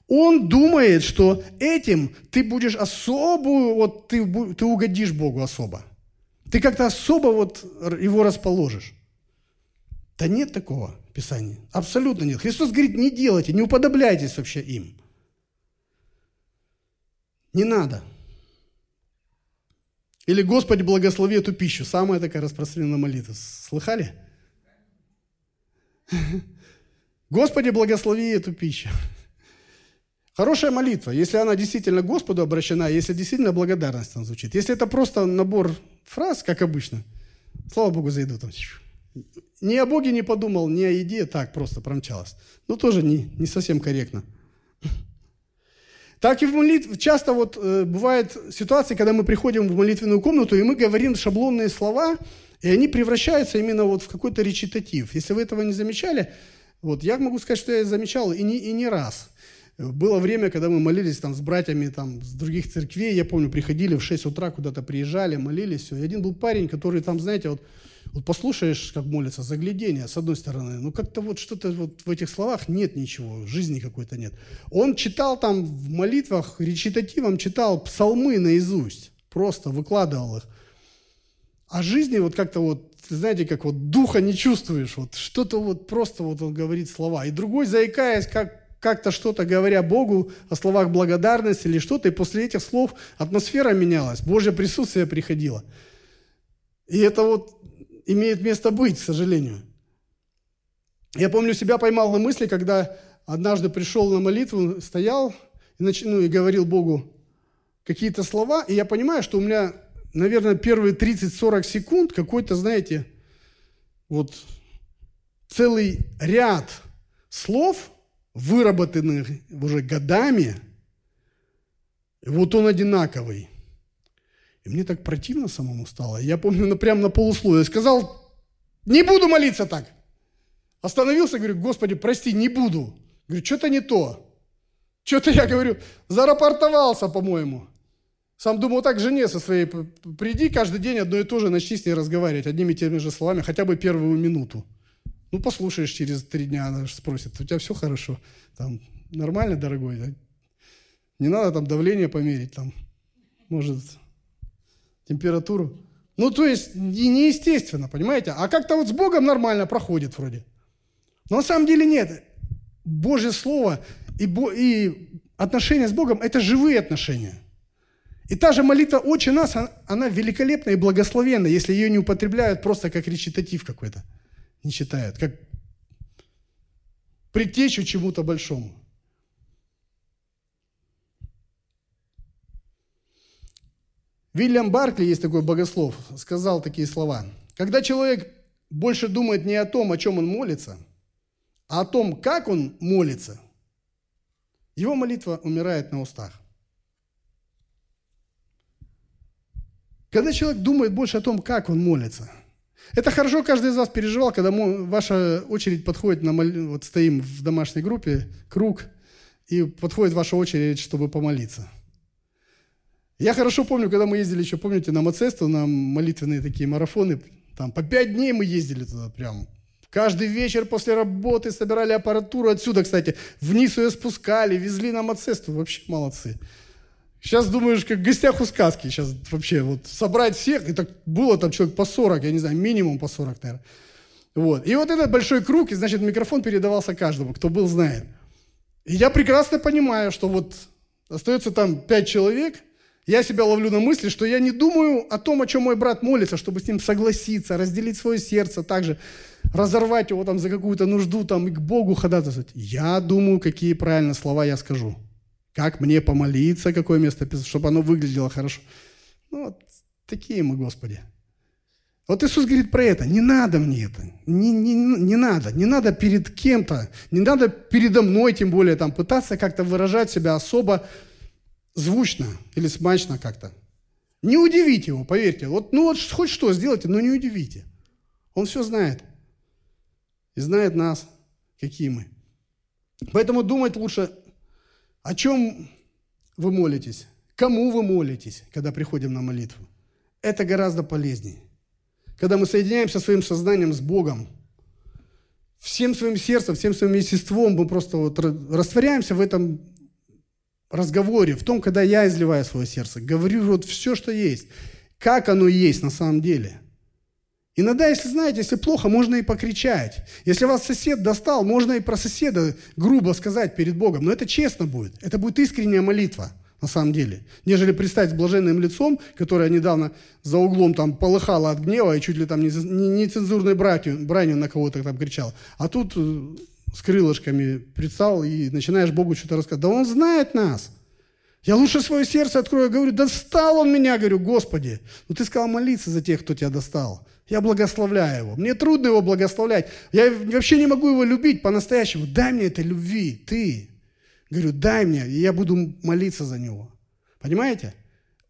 он думает, что этим ты будешь особую, вот ты, ты угодишь Богу особо. Ты как-то особо вот его расположишь. Да нет такого Писания. Абсолютно нет. Христос говорит, не делайте, не уподобляйтесь вообще им. Не надо. Или «Господи, благослови эту пищу». Самая такая распространенная молитва. Слыхали? Господи, благослови эту пищу. Хорошая молитва, если она действительно Господу обращена, если действительно благодарность там звучит. Если это просто набор фраз, как обычно, слава Богу, зайду там. Ни о Боге не подумал, ни о еде, так просто промчалось. Ну, тоже не, не совсем корректно. Так и в молитве. Часто вот э, бывает ситуации, когда мы приходим в молитвенную комнату, и мы говорим шаблонные слова, и они превращаются именно вот в какой-то речитатив. Если вы этого не замечали, вот я могу сказать, что я замечал и не, и не раз. Было время, когда мы молились там с братьями там, с других церквей, я помню, приходили в 6 утра куда-то приезжали, молились, все. И один был парень, который там, знаете, вот вот послушаешь, как молится, заглядение, с одной стороны, ну как-то вот что-то вот в этих словах нет ничего, жизни какой-то нет. Он читал там в молитвах, речитативом читал псалмы наизусть, просто выкладывал их. А жизни вот как-то вот, знаете, как вот духа не чувствуешь, вот что-то вот просто вот он говорит слова. И другой, заикаясь, как как-то что-то говоря Богу о словах благодарности или что-то, и после этих слов атмосфера менялась, Божье присутствие приходило. И это вот имеет место быть, к сожалению. Я помню, себя поймал на мысли, когда однажды пришел на молитву, стоял и, нач... ну, и говорил Богу какие-то слова, и я понимаю, что у меня, наверное, первые 30-40 секунд какой-то, знаете, вот целый ряд слов, выработанных уже годами, вот он одинаковый. И мне так противно самому стало. Я помню, ну, прямо на полусловие сказал, не буду молиться так. Остановился, говорю, Господи, прости, не буду. Говорю, что-то не то. Что-то я, говорю, зарапортовался, по-моему. Сам думал так жене со своей, приди каждый день одно и то же, начни с ней разговаривать одними и теми же словами, хотя бы первую минуту. Ну, послушаешь через три дня, она же спросит, у тебя все хорошо? Там, нормально, дорогой? Да? Не надо там давление померить, там, может, температуру. Ну, то есть, неестественно, понимаете? А как-то вот с Богом нормально проходит вроде. Но на самом деле нет. Божье Слово и, Бо, и отношения с Богом – это живые отношения. И та же молитва «Отче нас», она великолепна и благословенна, если ее не употребляют просто как речитатив какой-то. Не читают, как предтечу чему-то большому. Вильям Баркли, есть такой богослов, сказал такие слова. Когда человек больше думает не о том, о чем он молится, а о том, как он молится, его молитва умирает на устах. Когда человек думает больше о том, как он молится, это хорошо каждый из вас переживал, когда ваша очередь подходит, на мол... вот стоим в домашней группе, круг, и подходит ваша очередь, чтобы помолиться – я хорошо помню, когда мы ездили еще, помните, на Мацесту, на молитвенные такие марафоны, там по пять дней мы ездили туда прям. Каждый вечер после работы собирали аппаратуру отсюда, кстати, вниз ее спускали, везли на Мацесту. Вообще молодцы. Сейчас думаешь, как в гостях у сказки. Сейчас вообще вот собрать всех, это было там человек по 40, я не знаю, минимум по 40, наверное. Вот. И вот этот большой круг, и значит микрофон передавался каждому, кто был, знает. И я прекрасно понимаю, что вот остается там пять человек – я себя ловлю на мысли, что я не думаю о том, о чем мой брат молится, чтобы с ним согласиться, разделить свое сердце, также разорвать его там за какую-то нужду там и к Богу ходатайствовать. Я думаю, какие правильно слова я скажу. Как мне помолиться, какое место чтобы оно выглядело хорошо. Ну, вот такие мы, Господи. Вот Иисус говорит про это. Не надо мне это. Не, не, не надо. Не надо перед кем-то. Не надо передо мной, тем более, там, пытаться как-то выражать себя особо звучно или смачно как-то. Не удивите его, поверьте. Вот, ну вот хоть что сделайте, но не удивите. Он все знает. И знает нас, какие мы. Поэтому думать лучше, о чем вы молитесь, кому вы молитесь, когда приходим на молитву. Это гораздо полезнее. Когда мы соединяемся своим сознанием с Богом, всем своим сердцем, всем своим естеством, мы просто вот растворяемся в этом разговоре, в том, когда я изливаю свое сердце, говорю вот все, что есть, как оно есть на самом деле. Иногда, если знаете, если плохо, можно и покричать. Если вас сосед достал, можно и про соседа грубо сказать перед Богом. Но это честно будет. Это будет искренняя молитва на самом деле. Нежели представить с блаженным лицом, которое недавно за углом там полыхало от гнева и чуть ли там нецензурной братью, бранью на кого-то там кричал. А тут э, с крылышками предстал и начинаешь Богу что-то рассказывать. Да Он знает нас. Я лучше свое сердце открою, говорю, достал он меня, говорю, Господи. Ну ты сказал молиться за тех, кто тебя достал. Я благословляю его. Мне трудно его благословлять. Я вообще не могу его любить по-настоящему. Дай мне этой любви, ты. Говорю, дай мне, и я буду молиться за него. Понимаете?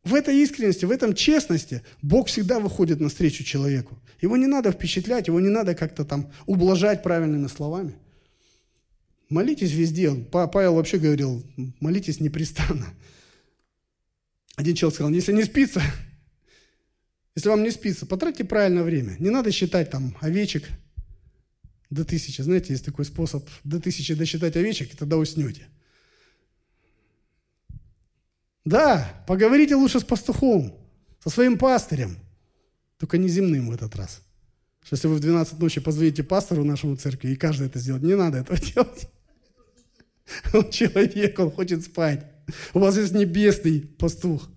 В этой искренности, в этом честности Бог всегда выходит навстречу человеку. Его не надо впечатлять, его не надо как-то там ублажать правильными словами. Молитесь везде. Павел вообще говорил, молитесь непрестанно. Один человек сказал, если не спится, (laughs) если вам не спится, потратьте правильное время. Не надо считать там овечек до тысячи. Знаете, есть такой способ до тысячи досчитать овечек, и тогда уснете. Да, поговорите лучше с пастухом, со своим пастырем, только не земным в этот раз. Что если вы в 12 ночи позвоните пастору нашему церкви, и каждый это сделает, не надо этого (laughs) делать. (laughs) Он человек, он хочет спать. У вас есть небесный пастух.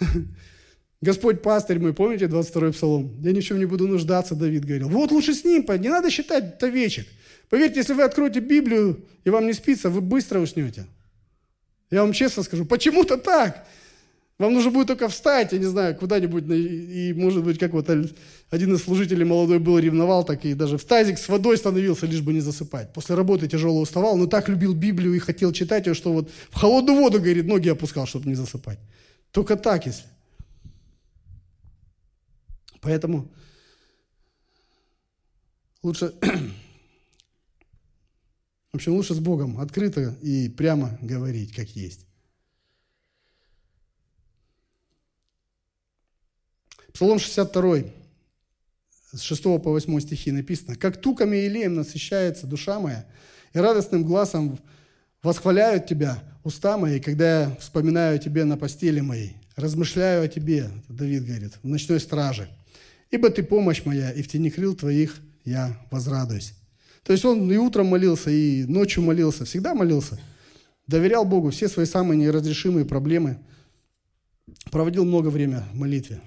(laughs) Господь пастырь мой, помните 22-й псалом? Я ни в чем не буду нуждаться, Давид говорил. Вот лучше с ним, не надо считать овечек. Поверьте, если вы откроете Библию и вам не спится, вы быстро уснете. Я вам честно скажу, почему-то так. Вам нужно будет только встать, я не знаю, куда-нибудь, и, может быть, как вот один из служителей молодой был, ревновал, так и даже в тазик с водой становился, лишь бы не засыпать. После работы тяжело уставал, но так любил Библию и хотел читать ее, что вот в холодную воду, говорит, ноги опускал, чтобы не засыпать. Только так, если. Поэтому лучше, (clears throat) в общем, лучше с Богом открыто и прямо говорить, как есть. Псалом 62, с 6 по 8 стихи написано. «Как туками и илеем насыщается душа моя, и радостным глазом восхваляют Тебя уста мои, когда я вспоминаю Тебе на постели моей. размышляю о тебе, Давид говорит, в ночной страже. Ибо ты помощь моя, и в тени крыл твоих я возрадуюсь. То есть он и утром молился, и ночью молился, всегда молился. Доверял Богу все свои самые неразрешимые проблемы. Проводил много времени в молитве.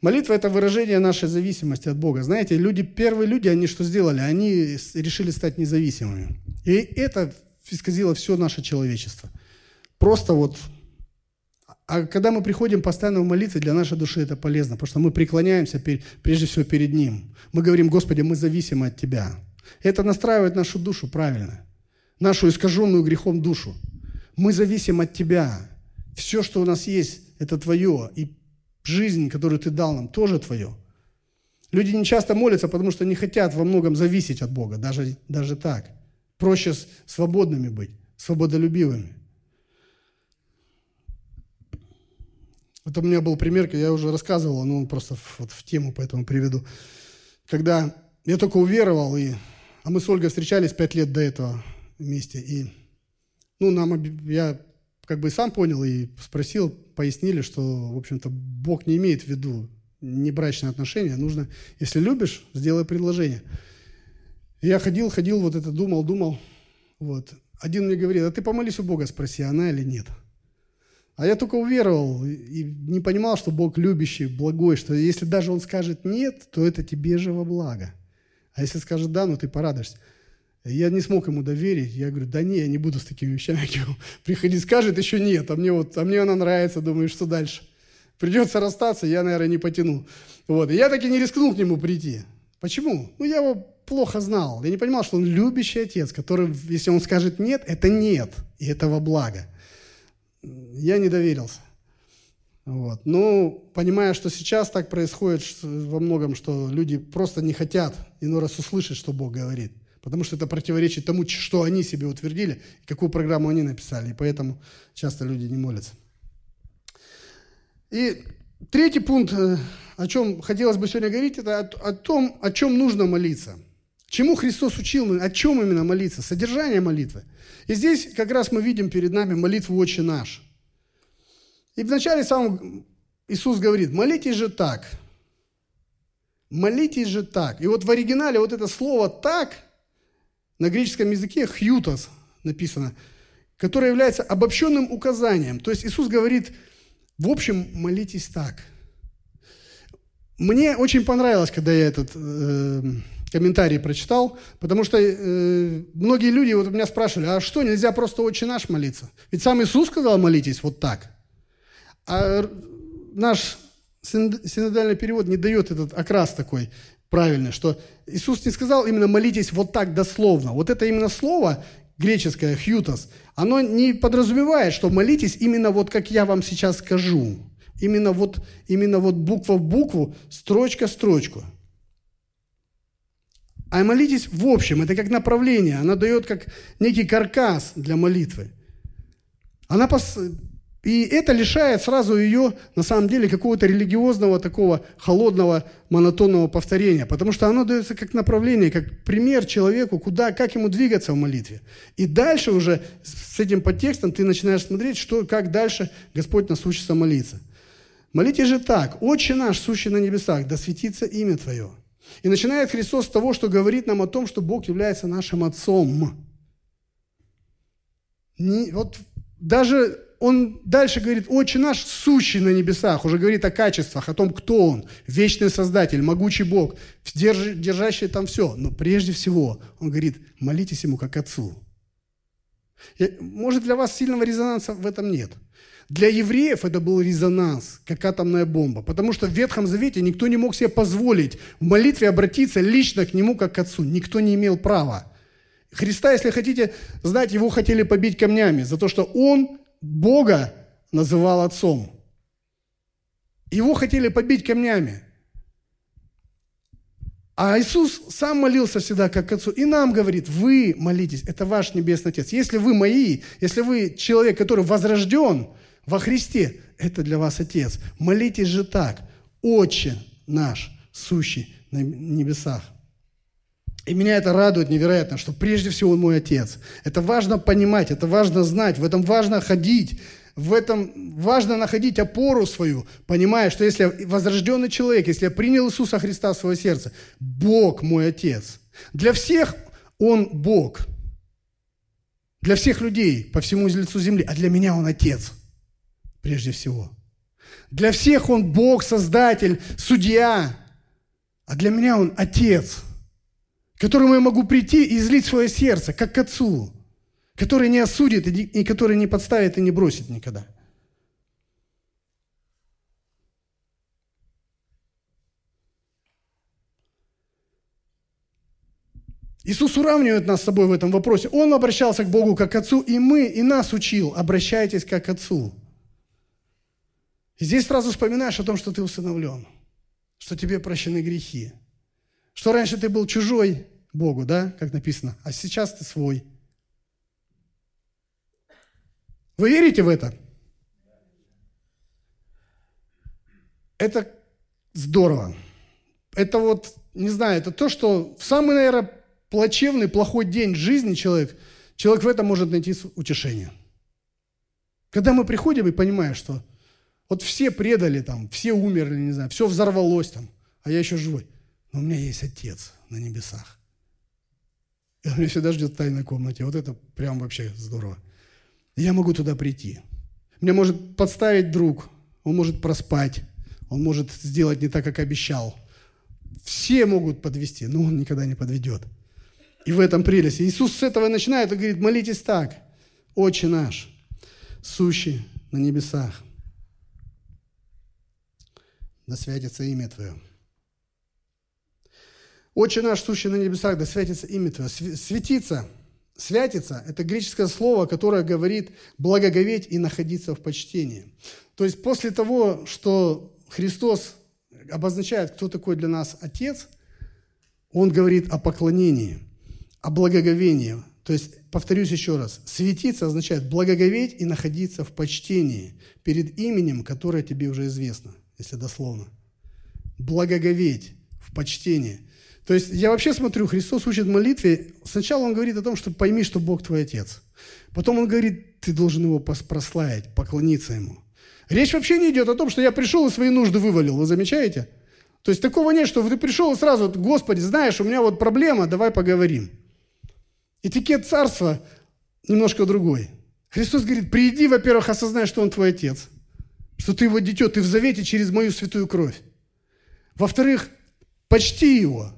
Молитва – это выражение нашей зависимости от Бога. Знаете, люди, первые люди, они что сделали? Они решили стать независимыми. И это исказило все наше человечество. Просто вот... А когда мы приходим постоянно в молитве, для нашей души это полезно, потому что мы преклоняемся прежде всего перед Ним. Мы говорим, Господи, мы зависимы от Тебя. Это настраивает нашу душу правильно, нашу искаженную грехом душу. Мы зависим от Тебя. Все, что у нас есть, это Твое. И жизнь, которую Ты дал нам, тоже Твое. Люди не часто молятся, потому что не хотят во многом зависеть от Бога, даже, даже так. Проще свободными быть, свободолюбивыми. Вот у меня был пример, я уже рассказывал, но он просто вот в тему поэтому приведу. Когда я только уверовал, и, а мы с Ольгой встречались пять лет до этого вместе, и ну, нам, я как бы сам понял и спросил, пояснили, что, в общем-то, Бог не имеет в виду небрачные отношения. Нужно, если любишь, сделай предложение. Я ходил, ходил, вот это думал, думал. Вот. Один мне говорит, а ты помолись у Бога, спроси, она или нет. А я только уверовал и не понимал, что Бог любящий, благой, что если даже Он скажет нет, то это тебе же во благо. А если скажет да, ну ты порадуешься. Я не смог ему доверить. Я говорю, да не, я не буду с такими вещами. (laughs) Приходи, скажет, еще нет. А мне, вот, а мне она нравится. Думаю, что дальше? Придется расстаться, я, наверное, не потяну. Вот. И я таки не рискнул к нему прийти. Почему? Ну, я его плохо знал. Я не понимал, что он любящий отец, который, если он скажет нет, это нет. И этого благо. Я не доверился. Вот. Ну, понимая, что сейчас так происходит во многом, что люди просто не хотят иной раз услышать, что Бог говорит – потому что это противоречит тому, что они себе утвердили, какую программу они написали, и поэтому часто люди не молятся. И третий пункт, э, о чем хотелось бы сегодня говорить, это о, о том, о чем нужно молиться. Чему Христос учил, о чем именно молиться, содержание молитвы. И здесь как раз мы видим перед нами молитву «Отче наш». И вначале сам Иисус говорит, молитесь же так, молитесь же так. И вот в оригинале вот это слово «так» – на греческом языке хьютос написано, которое является обобщенным указанием. То есть Иисус говорит, в общем, молитесь так. Мне очень понравилось, когда я этот э, комментарий прочитал, потому что э, многие люди вот меня спрашивали, а что, нельзя просто «Отче наш» молиться? Ведь сам Иисус сказал молитесь вот так. А наш синодальный перевод не дает этот окрас такой правильно, что Иисус не сказал именно молитесь вот так дословно. Вот это именно слово греческое «хьютос», оно не подразумевает, что молитесь именно вот как я вам сейчас скажу. Именно вот, именно вот буква в букву, строчка в строчку. А молитесь в общем, это как направление, она дает как некий каркас для молитвы. Она и это лишает сразу ее, на самом деле, какого-то религиозного, такого холодного, монотонного повторения, потому что оно дается как направление, как пример человеку, куда, как ему двигаться в молитве. И дальше уже с этим подтекстом ты начинаешь смотреть, что, как дальше Господь нас учится молиться. Молитесь же так, «Отче наш, сущий на небесах, да светится имя Твое». И начинает Христос с того, что говорит нам о том, что Бог является нашим Отцом. Не, вот даже он дальше говорит, «Отче наш, сущий на небесах», уже говорит о качествах, о том, кто он, вечный Создатель, могучий Бог, держащий там все. Но прежде всего он говорит, молитесь Ему как Отцу. Может, для вас сильного резонанса в этом нет. Для евреев это был резонанс, как атомная бомба, потому что в Ветхом Завете никто не мог себе позволить в молитве обратиться лично к Нему как к Отцу. Никто не имел права. Христа, если хотите знать, его хотели побить камнями за то, что он Бога называл отцом. Его хотели побить камнями. А Иисус сам молился всегда как к Отцу. И нам говорит, вы молитесь, это ваш Небесный Отец. Если вы мои, если вы человек, который возрожден во Христе, это для вас Отец. Молитесь же так. Отче наш, сущий на небесах. И меня это радует невероятно, что прежде всего Он мой Отец. Это важно понимать, это важно знать, в этом важно ходить, в этом важно находить опору свою, понимая, что если я возрожденный человек, если я принял Иисуса Христа в свое сердце, Бог мой Отец. Для всех Он Бог. Для всех людей по всему лицу земли. А для меня Он Отец, прежде всего. Для всех Он Бог, Создатель, Судья. А для меня Он Отец, которому я могу прийти и излить свое сердце, как к Отцу который не осудит и который не подставит и не бросит никогда. Иисус уравнивает нас с собой в этом вопросе. Он обращался к Богу как к Отцу, и мы, и нас учил, обращайтесь как к Отцу. И здесь сразу вспоминаешь о том, что ты усыновлен, что тебе прощены грехи, что раньше ты был чужой Богу, да, как написано, а сейчас ты свой – вы верите в это? Это здорово. Это вот, не знаю, это то, что в самый, наверное, плачевный, плохой день жизни человек, человек в этом может найти утешение. Когда мы приходим и понимаем, что вот все предали там, все умерли, не знаю, все взорвалось там, а я еще живой. Но у меня есть Отец на небесах. И он меня всегда ждет в тайной комнате. Вот это прям вообще здорово я могу туда прийти. Меня может подставить друг, он может проспать, он может сделать не так, как обещал. Все могут подвести, но он никогда не подведет. И в этом прелесть. Иисус с этого начинает и говорит, молитесь так. Отче наш, сущий на небесах, да святится имя Твое. Отче наш, сущий на небесах, да святится имя Твое. Светиться – Святиться – это греческое слово, которое говорит благоговеть и находиться в почтении. То есть после того, что Христос обозначает, кто такой для нас Отец, Он говорит о поклонении, о благоговении. То есть, повторюсь еще раз, светиться означает благоговеть и находиться в почтении перед именем, которое тебе уже известно, если дословно. Благоговеть в почтении. То есть я вообще смотрю, Христос учит молитве. Сначала Он говорит о том, что пойми, что Бог твой Отец. Потом Он говорит, ты должен Его прославить, поклониться Ему. Речь вообще не идет о том, что я пришел и свои нужды вывалил. Вы замечаете? То есть такого нет, что ты пришел и сразу, Господи, знаешь, у меня вот проблема, давай поговорим. Этикет царства немножко другой. Христос говорит, приди, во-первых, осознай, что Он твой Отец, что ты Его дитё, ты в завете через мою святую кровь. Во-вторых, почти Его –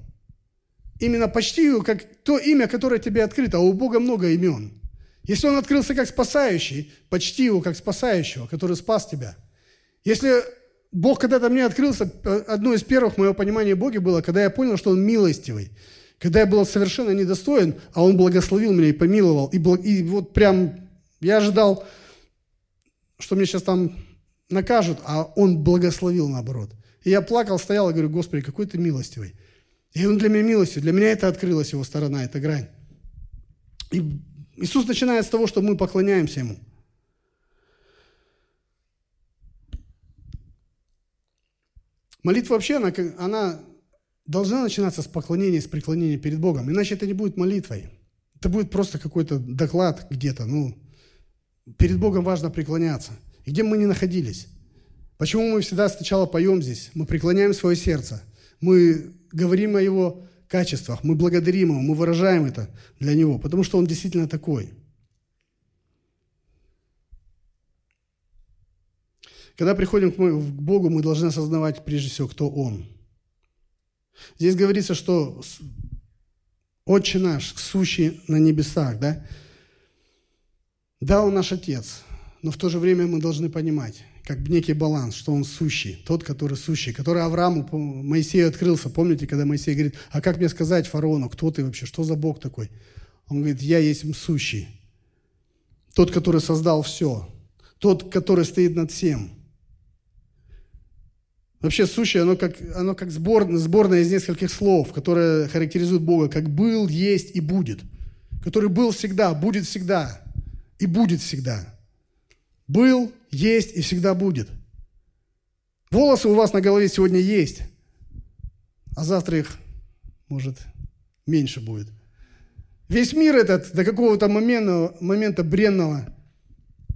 именно почти как то имя, которое тебе открыто, а у Бога много имен. Если Он открылся как спасающий, почти его как спасающего, который спас тебя. Если Бог когда-то мне открылся, одно из первых моего понимания Боге было, когда я понял, что Он милостивый. Когда я был совершенно недостоин, а Он благословил меня и помиловал. И, благ... и вот прям я ожидал, что мне сейчас там накажут, а Он благословил наоборот. И я плакал, стоял и говорю, Господи, какой ты милостивый. И он для меня милостью. Для меня это открылась его сторона, эта грань. И Иисус начинает с того, что мы поклоняемся Ему. Молитва вообще, она, она должна начинаться с поклонения, с преклонения перед Богом. Иначе это не будет молитвой. Это будет просто какой-то доклад где-то. Ну, перед Богом важно преклоняться. И где мы ни находились. Почему мы всегда сначала поем здесь? Мы преклоняем свое сердце. Мы говорим о Его качествах, мы благодарим Его, мы выражаем это для Него, потому что Он действительно такой. Когда приходим к Богу, мы должны осознавать прежде всего, кто Он. Здесь говорится, что Отче наш, сущий на небесах, да? Да, Он наш Отец, но в то же время мы должны понимать, как некий баланс, что он сущий, тот, который сущий, который Аврааму, Моисею открылся. Помните, когда Моисей говорит, а как мне сказать фараону, кто ты вообще, что за Бог такой? Он говорит, я есть сущий, тот, который создал все, тот, который стоит над всем. Вообще сущее, оно как, оно как сбор, сборная из нескольких слов, которое характеризует Бога, как был, есть и будет. Который был всегда, будет всегда и будет всегда. Был, есть и всегда будет. Волосы у вас на голове сегодня есть, а завтра их может меньше будет. Весь мир этот до какого-то момента, момента бренного,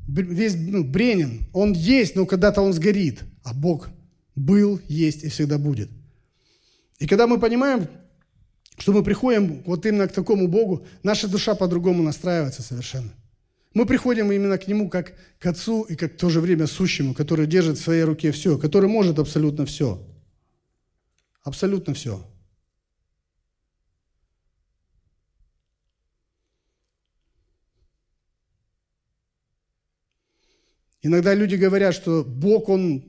весь ну, бренен. Он есть, но когда-то он сгорит. А Бог был, есть и всегда будет. И когда мы понимаем, что мы приходим вот именно к такому Богу, наша душа по-другому настраивается совершенно. Мы приходим именно к Нему как к Отцу и как в то же время сущему, который держит в своей руке все, который может абсолютно все. Абсолютно все. Иногда люди говорят, что Бог, Он,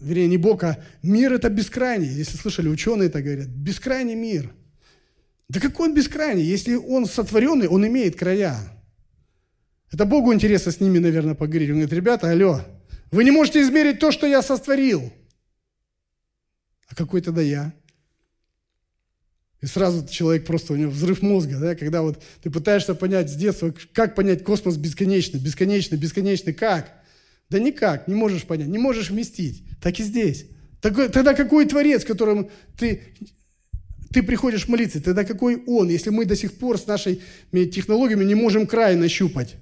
вернее, не Бог, а мир – это бескрайний. Если слышали, ученые это говорят. Бескрайний мир. Да какой он бескрайний? Если он сотворенный, он имеет края. Это Богу интересно с ними, наверное, поговорить. Он говорит, ребята, алло, вы не можете измерить то, что я сотворил. А какой тогда я? И сразу человек просто, у него взрыв мозга, да, когда вот ты пытаешься понять с детства, как понять космос бесконечно, бесконечно, бесконечно, как? Да никак, не можешь понять, не можешь вместить. Так и здесь. Тогда какой творец, которым ты, ты приходишь молиться, тогда какой он, если мы до сих пор с нашими технологиями не можем край нащупать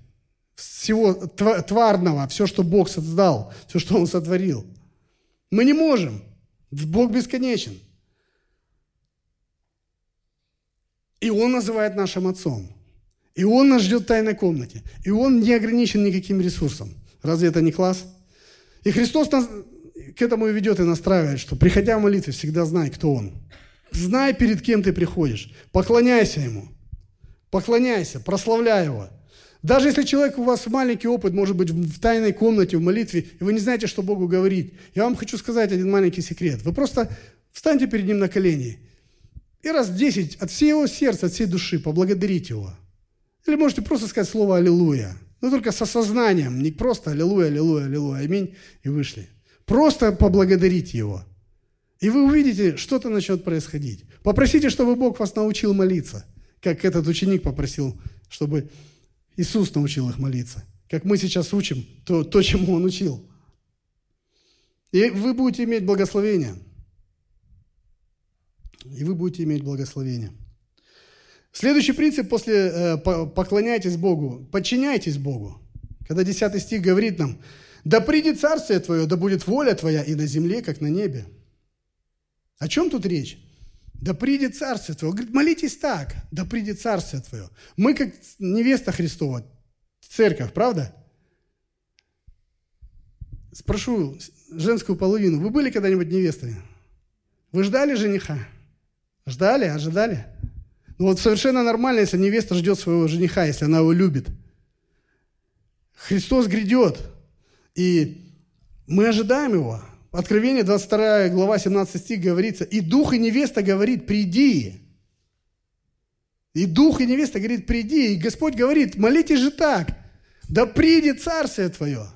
всего тварного, все, что Бог создал, все, что Он сотворил. Мы не можем. Бог бесконечен. И Он называет нашим Отцом. И Он нас ждет в тайной комнате. И Он не ограничен никаким ресурсом. Разве это не класс? И Христос нас к этому и ведет и настраивает, что приходя в молитве, всегда знай, кто Он. Знай, перед кем ты приходишь. Поклоняйся Ему. Поклоняйся, прославляй Его. Даже если человек у вас маленький опыт, может быть, в тайной комнате, в молитве, и вы не знаете, что Богу говорить, я вам хочу сказать один маленький секрет. Вы просто встаньте перед Ним на колени и раз десять от всего сердца, от всей души поблагодарите Его. Или можете просто сказать слово «Аллилуйя». Но только с осознанием, не просто «Аллилуйя, аллилуйя, аллилуйя, аминь» и вышли. Просто поблагодарите Его. И вы увидите, что-то начнет происходить. Попросите, чтобы Бог вас научил молиться, как этот ученик попросил, чтобы Иисус научил их молиться. Как мы сейчас учим то, то чему Он учил. И вы будете иметь благословение. И вы будете иметь благословение. Следующий принцип после э, поклоняйтесь Богу, подчиняйтесь Богу. Когда 10 стих говорит нам, да придет царствие Твое, да будет воля Твоя и на земле, как на небе. О чем тут речь? Да придет Царствие Твое. Говорит, молитесь так, да придет Царствие Твое. Мы как невеста Христова, церковь, правда? Спрошу женскую половину, вы были когда-нибудь невестами? Вы ждали жениха? Ждали, ожидали? Ну вот совершенно нормально, если невеста ждет своего жениха, если она его любит. Христос грядет, и мы ожидаем его. Откровение, 22 глава, 17 стих говорится, «И дух и невеста говорит, приди». И дух и невеста говорит, приди. И Господь говорит, молитесь же так, да придет царствие твое,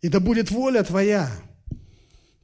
и да будет воля твоя.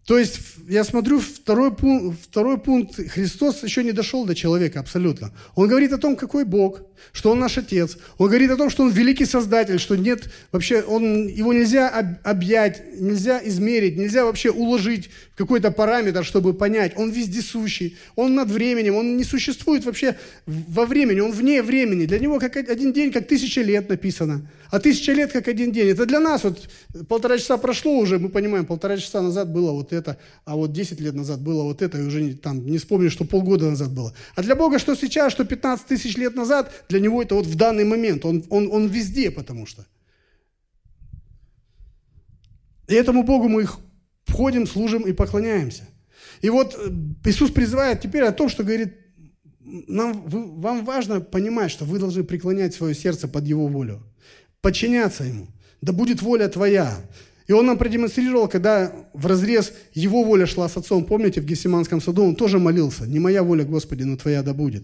То есть я смотрю, второй пункт, второй пункт, Христос еще не дошел до человека абсолютно. Он говорит о том, какой Бог, что Он наш Отец. Он говорит о том, что Он великий Создатель, что нет, вообще он, его нельзя объять, нельзя измерить, нельзя вообще уложить в какой-то параметр, чтобы понять. Он вездесущий, Он над временем, Он не существует вообще во времени, Он вне времени. Для Него как один день, как тысяча лет написано, а тысяча лет, как один день. Это для нас вот полтора часа прошло уже, мы понимаем, полтора часа назад было вот это, а вот 10 лет назад было вот это, и уже не, там, не вспомню, что полгода назад было. А для Бога что сейчас, что 15 тысяч лет назад, для Него это вот в данный момент. Он, он, он везде, потому что. И этому Богу мы их входим, служим и поклоняемся. И вот э, Иисус призывает теперь о том, что говорит, нам, вы, вам важно понимать, что вы должны преклонять свое сердце под Его волю, подчиняться Ему. Да будет воля Твоя. И он нам продемонстрировал, когда в разрез его воля шла с отцом. Помните, в Гефсиманском саду он тоже молился. «Не моя воля, Господи, но Твоя да будет».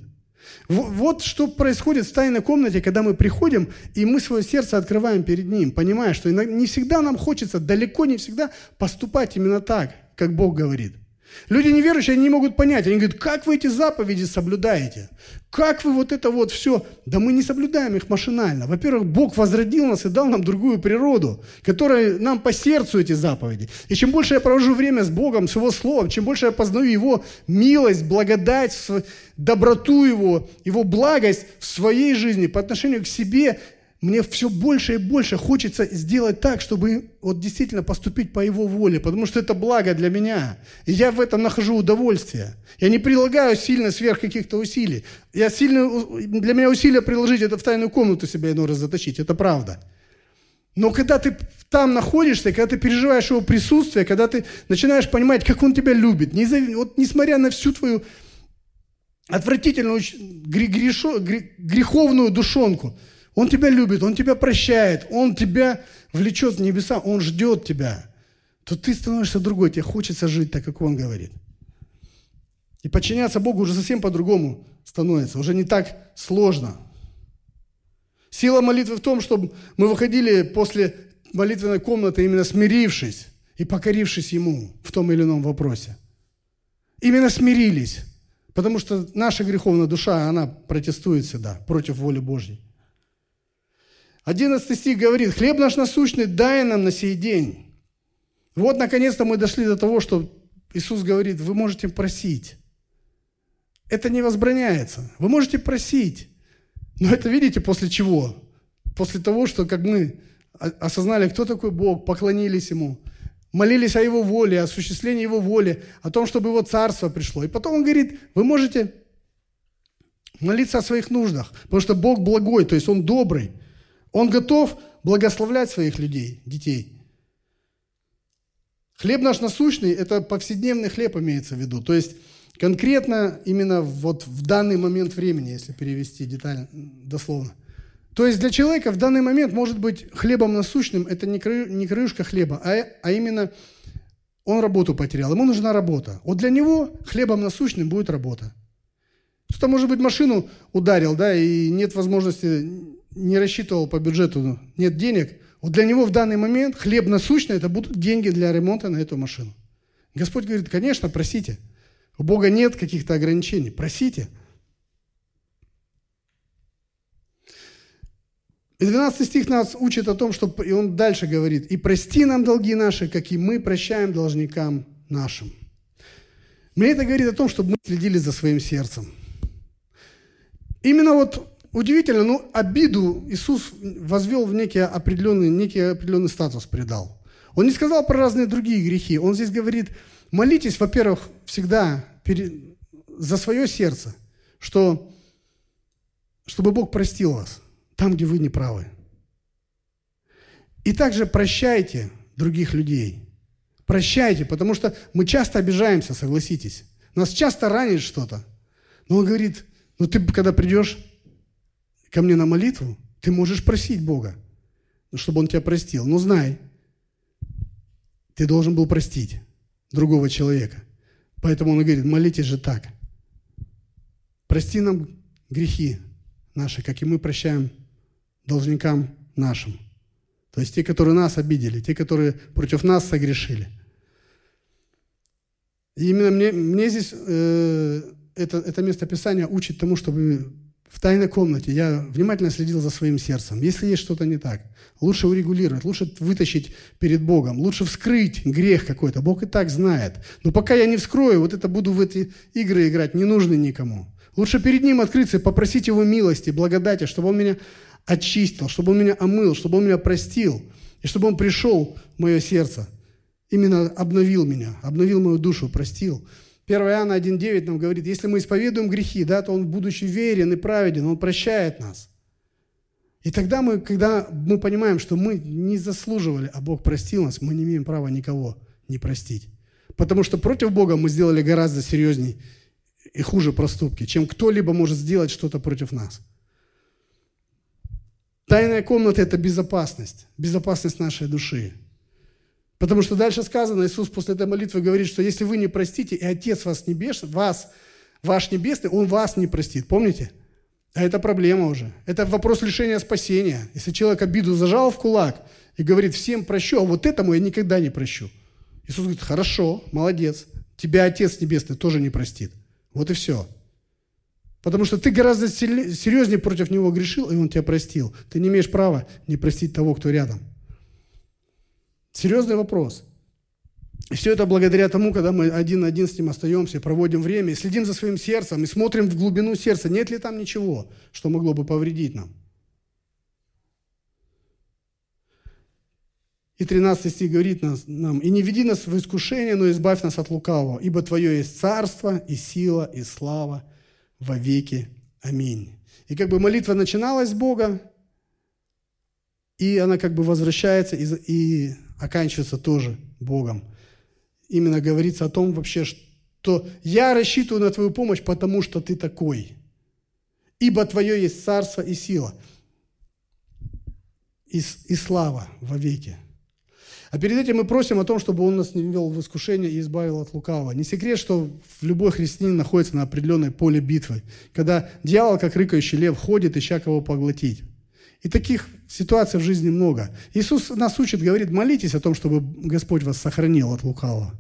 Вот что происходит в тайной комнате, когда мы приходим, и мы свое сердце открываем перед Ним, понимая, что не всегда нам хочется, далеко не всегда поступать именно так, как Бог говорит. Люди неверующие, они не могут понять. Они говорят, как вы эти заповеди соблюдаете? Как вы вот это вот все? Да мы не соблюдаем их машинально. Во-первых, Бог возродил нас и дал нам другую природу, которая нам по сердцу эти заповеди. И чем больше я провожу время с Богом, с Его Словом, чем больше я познаю Его милость, благодать, доброту Его, Его благость в своей жизни по отношению к себе, мне все больше и больше хочется сделать так, чтобы вот действительно поступить по Его воле, потому что это благо для меня. И я в этом нахожу удовольствие. Я не прилагаю сильно сверх каких-то усилий. Я сильно, для меня усилия приложить это в тайную комнату себя иной раз затащить, это правда. Но когда ты там находишься, когда ты переживаешь его присутствие, когда ты начинаешь понимать, как он тебя любит, не, вот несмотря на всю твою отвратительную грешо, греховную душонку – он тебя любит, Он тебя прощает, Он тебя влечет в небеса, Он ждет тебя. То ты становишься другой, тебе хочется жить так, как Он говорит. И подчиняться Богу уже совсем по-другому становится, уже не так сложно. Сила молитвы в том, чтобы мы выходили после молитвенной комнаты именно смирившись и покорившись Ему в том или ином вопросе. Именно смирились, потому что наша греховная душа, она протестует всегда против воли Божьей. 11 стих говорит, хлеб наш насущный дай нам на сей день. Вот, наконец-то мы дошли до того, что Иисус говорит, вы можете просить. Это не возбраняется. Вы можете просить. Но это видите после чего? После того, что как мы осознали, кто такой Бог, поклонились Ему, молились о Его воле, о осуществлении Его воли, о том, чтобы Его Царство пришло. И потом Он говорит, вы можете молиться о своих нуждах, потому что Бог благой, то есть Он добрый. Он готов благословлять своих людей, детей. Хлеб наш насущный – это повседневный хлеб имеется в виду. То есть конкретно именно вот в данный момент времени, если перевести детально, дословно. То есть для человека в данный момент может быть хлебом насущным – это не, не крышка хлеба, а, а именно он работу потерял, ему нужна работа. Вот для него хлебом насущным будет работа. Кто-то, может быть, машину ударил, да, и нет возможности не рассчитывал по бюджету, нет денег, вот для него в данный момент хлеб насущный – это будут деньги для ремонта на эту машину. Господь говорит, конечно, просите. У Бога нет каких-то ограничений. Просите. И 12 стих нас учит о том, что и он дальше говорит, «И прости нам долги наши, как и мы прощаем должникам нашим». Мне это говорит о том, чтобы мы следили за своим сердцем. Именно вот удивительно, но обиду Иисус возвел в некий определенный, некий определенный статус придал. Он не сказал про разные другие грехи. Он здесь говорит, молитесь, во-первых, всегда за свое сердце, что, чтобы Бог простил вас там, где вы не правы. И также прощайте других людей. Прощайте, потому что мы часто обижаемся, согласитесь. Нас часто ранит что-то. Но он говорит, ну ты когда придешь ко мне на молитву, ты можешь просить Бога, чтобы Он тебя простил. Но знай, ты должен был простить другого человека. Поэтому Он говорит, молитесь же так. Прости нам грехи наши, как и мы прощаем должникам нашим. То есть те, которые нас обидели, те, которые против нас согрешили. И именно мне, мне здесь э, это, это место Писания учит тому, чтобы в тайной комнате я внимательно следил за своим сердцем. Если есть что-то не так, лучше урегулировать, лучше вытащить перед Богом, лучше вскрыть грех какой-то. Бог и так знает. Но пока я не вскрою, вот это буду в эти игры играть, не нужны никому. Лучше перед Ним открыться и попросить Его милости, благодати, чтобы Он меня очистил, чтобы Он меня омыл, чтобы Он меня простил, и чтобы Он пришел в мое сердце, именно обновил меня, обновил мою душу, простил. 1 Иоанна 1.9 нам говорит, если мы исповедуем грехи, да, то Он, будучи верен и праведен, Он прощает нас. И тогда мы, когда мы понимаем, что мы не заслуживали, а Бог простил нас, мы не имеем права никого не простить. Потому что против Бога мы сделали гораздо серьезней и хуже проступки, чем кто-либо может сделать что-то против нас. Тайная комната – это безопасность, безопасность нашей души. Потому что дальше сказано, Иисус после этой молитвы говорит, что если вы не простите, и Отец вас небесный, вас, ваш небесный, Он вас не простит. Помните? А это проблема уже. Это вопрос лишения спасения. Если человек обиду зажал в кулак и говорит, всем прощу, а вот этому я никогда не прощу. Иисус говорит, хорошо, молодец, тебя Отец Небесный тоже не простит. Вот и все. Потому что ты гораздо серьезнее против него грешил, и он тебя простил. Ты не имеешь права не простить того, кто рядом. Серьезный вопрос. И все это благодаря тому, когда мы один на один с ним остаемся, проводим время, и следим за своим сердцем, и смотрим в глубину сердца, нет ли там ничего, что могло бы повредить нам. И 13 стих говорит нам, «И не веди нас в искушение, но избавь нас от лукавого, ибо Твое есть царство, и сила, и слава во веки. Аминь». И как бы молитва начиналась с Бога, и она как бы возвращается и, оканчивается тоже Богом. Именно говорится о том вообще, что я рассчитываю на твою помощь, потому что ты такой. Ибо твое есть царство и сила, и, и слава во веки. А перед этим мы просим о том, чтобы Он нас не ввел в искушение и избавил от лукавого. Не секрет, что любой христианин находится на определенной поле битвы, когда дьявол, как рыкающий лев, ходит, ища кого поглотить. И таких ситуаций в жизни много. Иисус нас учит, говорит, молитесь о том, чтобы Господь вас сохранил от лукавого.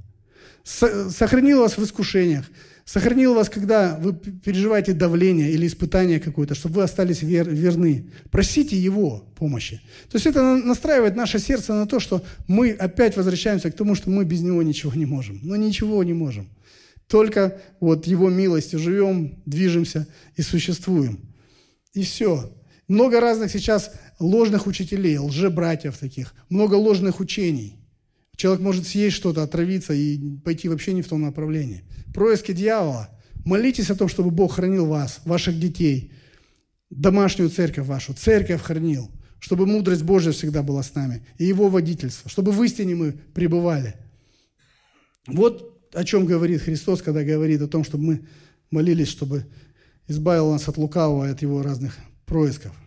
Сохранил вас в искушениях, сохранил вас, когда вы переживаете давление или испытание какое-то, чтобы вы остались вер, верны. Просите Его помощи. То есть это настраивает наше сердце на то, что мы опять возвращаемся к тому, что мы без Него ничего не можем. Но ничего не можем. Только вот Его милостью живем, движемся и существуем. И все. Много разных сейчас ложных учителей, лжебратьев таких, много ложных учений. Человек может съесть что-то, отравиться и пойти вообще не в том направлении. Происки дьявола. Молитесь о том, чтобы Бог хранил вас, ваших детей, домашнюю церковь вашу, церковь хранил, чтобы мудрость Божья всегда была с нами, и Его водительство, чтобы в истине мы пребывали. Вот о чем говорит Христос, когда говорит о том, чтобы мы молились, чтобы избавил нас от лукавого и от его разных происков.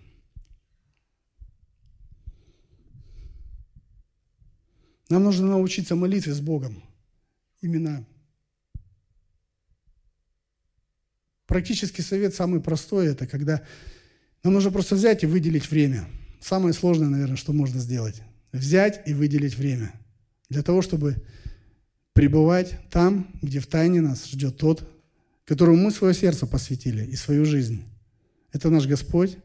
Нам нужно научиться молитве с Богом. Именно практический совет самый простой, это когда нам нужно просто взять и выделить время. Самое сложное, наверное, что можно сделать. Взять и выделить время. Для того, чтобы пребывать там, где в тайне нас ждет тот, которому мы свое сердце посвятили и свою жизнь. Это наш Господь,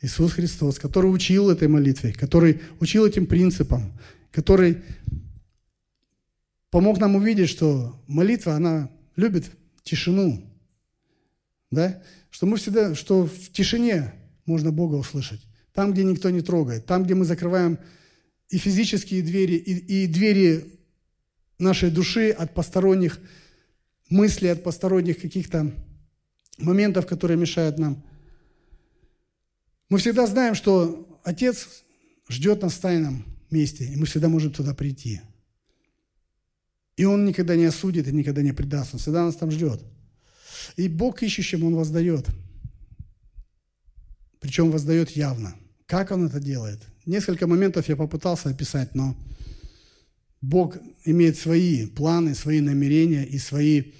Иисус Христос, который учил этой молитве, который учил этим принципам, который помог нам увидеть, что молитва, она любит тишину, да? Что мы всегда, что в тишине можно Бога услышать. Там, где никто не трогает, там, где мы закрываем и физические двери, и, и двери нашей души от посторонних мыслей, от посторонних каких-то моментов, которые мешают нам. Мы всегда знаем, что Отец ждет нас тайном месте, и мы всегда можем туда прийти. И Он никогда не осудит и никогда не предаст. Он всегда нас там ждет. И Бог ищущим Он воздает. Причем воздает явно. Как Он это делает? Несколько моментов я попытался описать, но Бог имеет свои планы, свои намерения и свои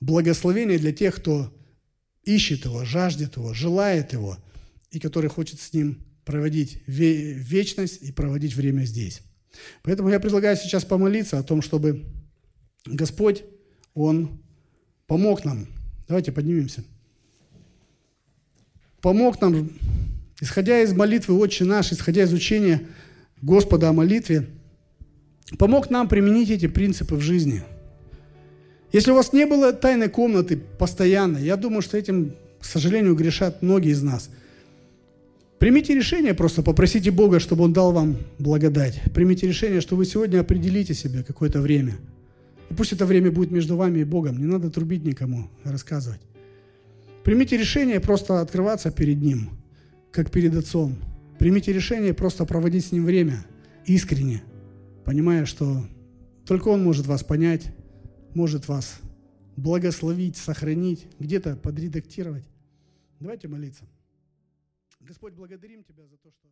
благословения для тех, кто ищет Его, жаждет Его, желает Его, и который хочет с Ним проводить вечность и проводить время здесь. Поэтому я предлагаю сейчас помолиться о том, чтобы Господь, Он помог нам. Давайте поднимемся. Помог нам, исходя из молитвы «Отче наш», исходя из учения Господа о молитве, помог нам применить эти принципы в жизни. Если у вас не было тайной комнаты постоянно, я думаю, что этим, к сожалению, грешат многие из нас – Примите решение, просто попросите Бога, чтобы Он дал вам благодать. Примите решение, что вы сегодня определите себе какое-то время. И пусть это время будет между вами и Богом. Не надо трубить никому, рассказывать. Примите решение просто открываться перед Ним, как перед Отцом. Примите решение просто проводить с Ним время искренне, понимая, что только Он может вас понять, может вас благословить, сохранить, где-то подредактировать. Давайте молиться. Господь, благодарим Тебя за то, что...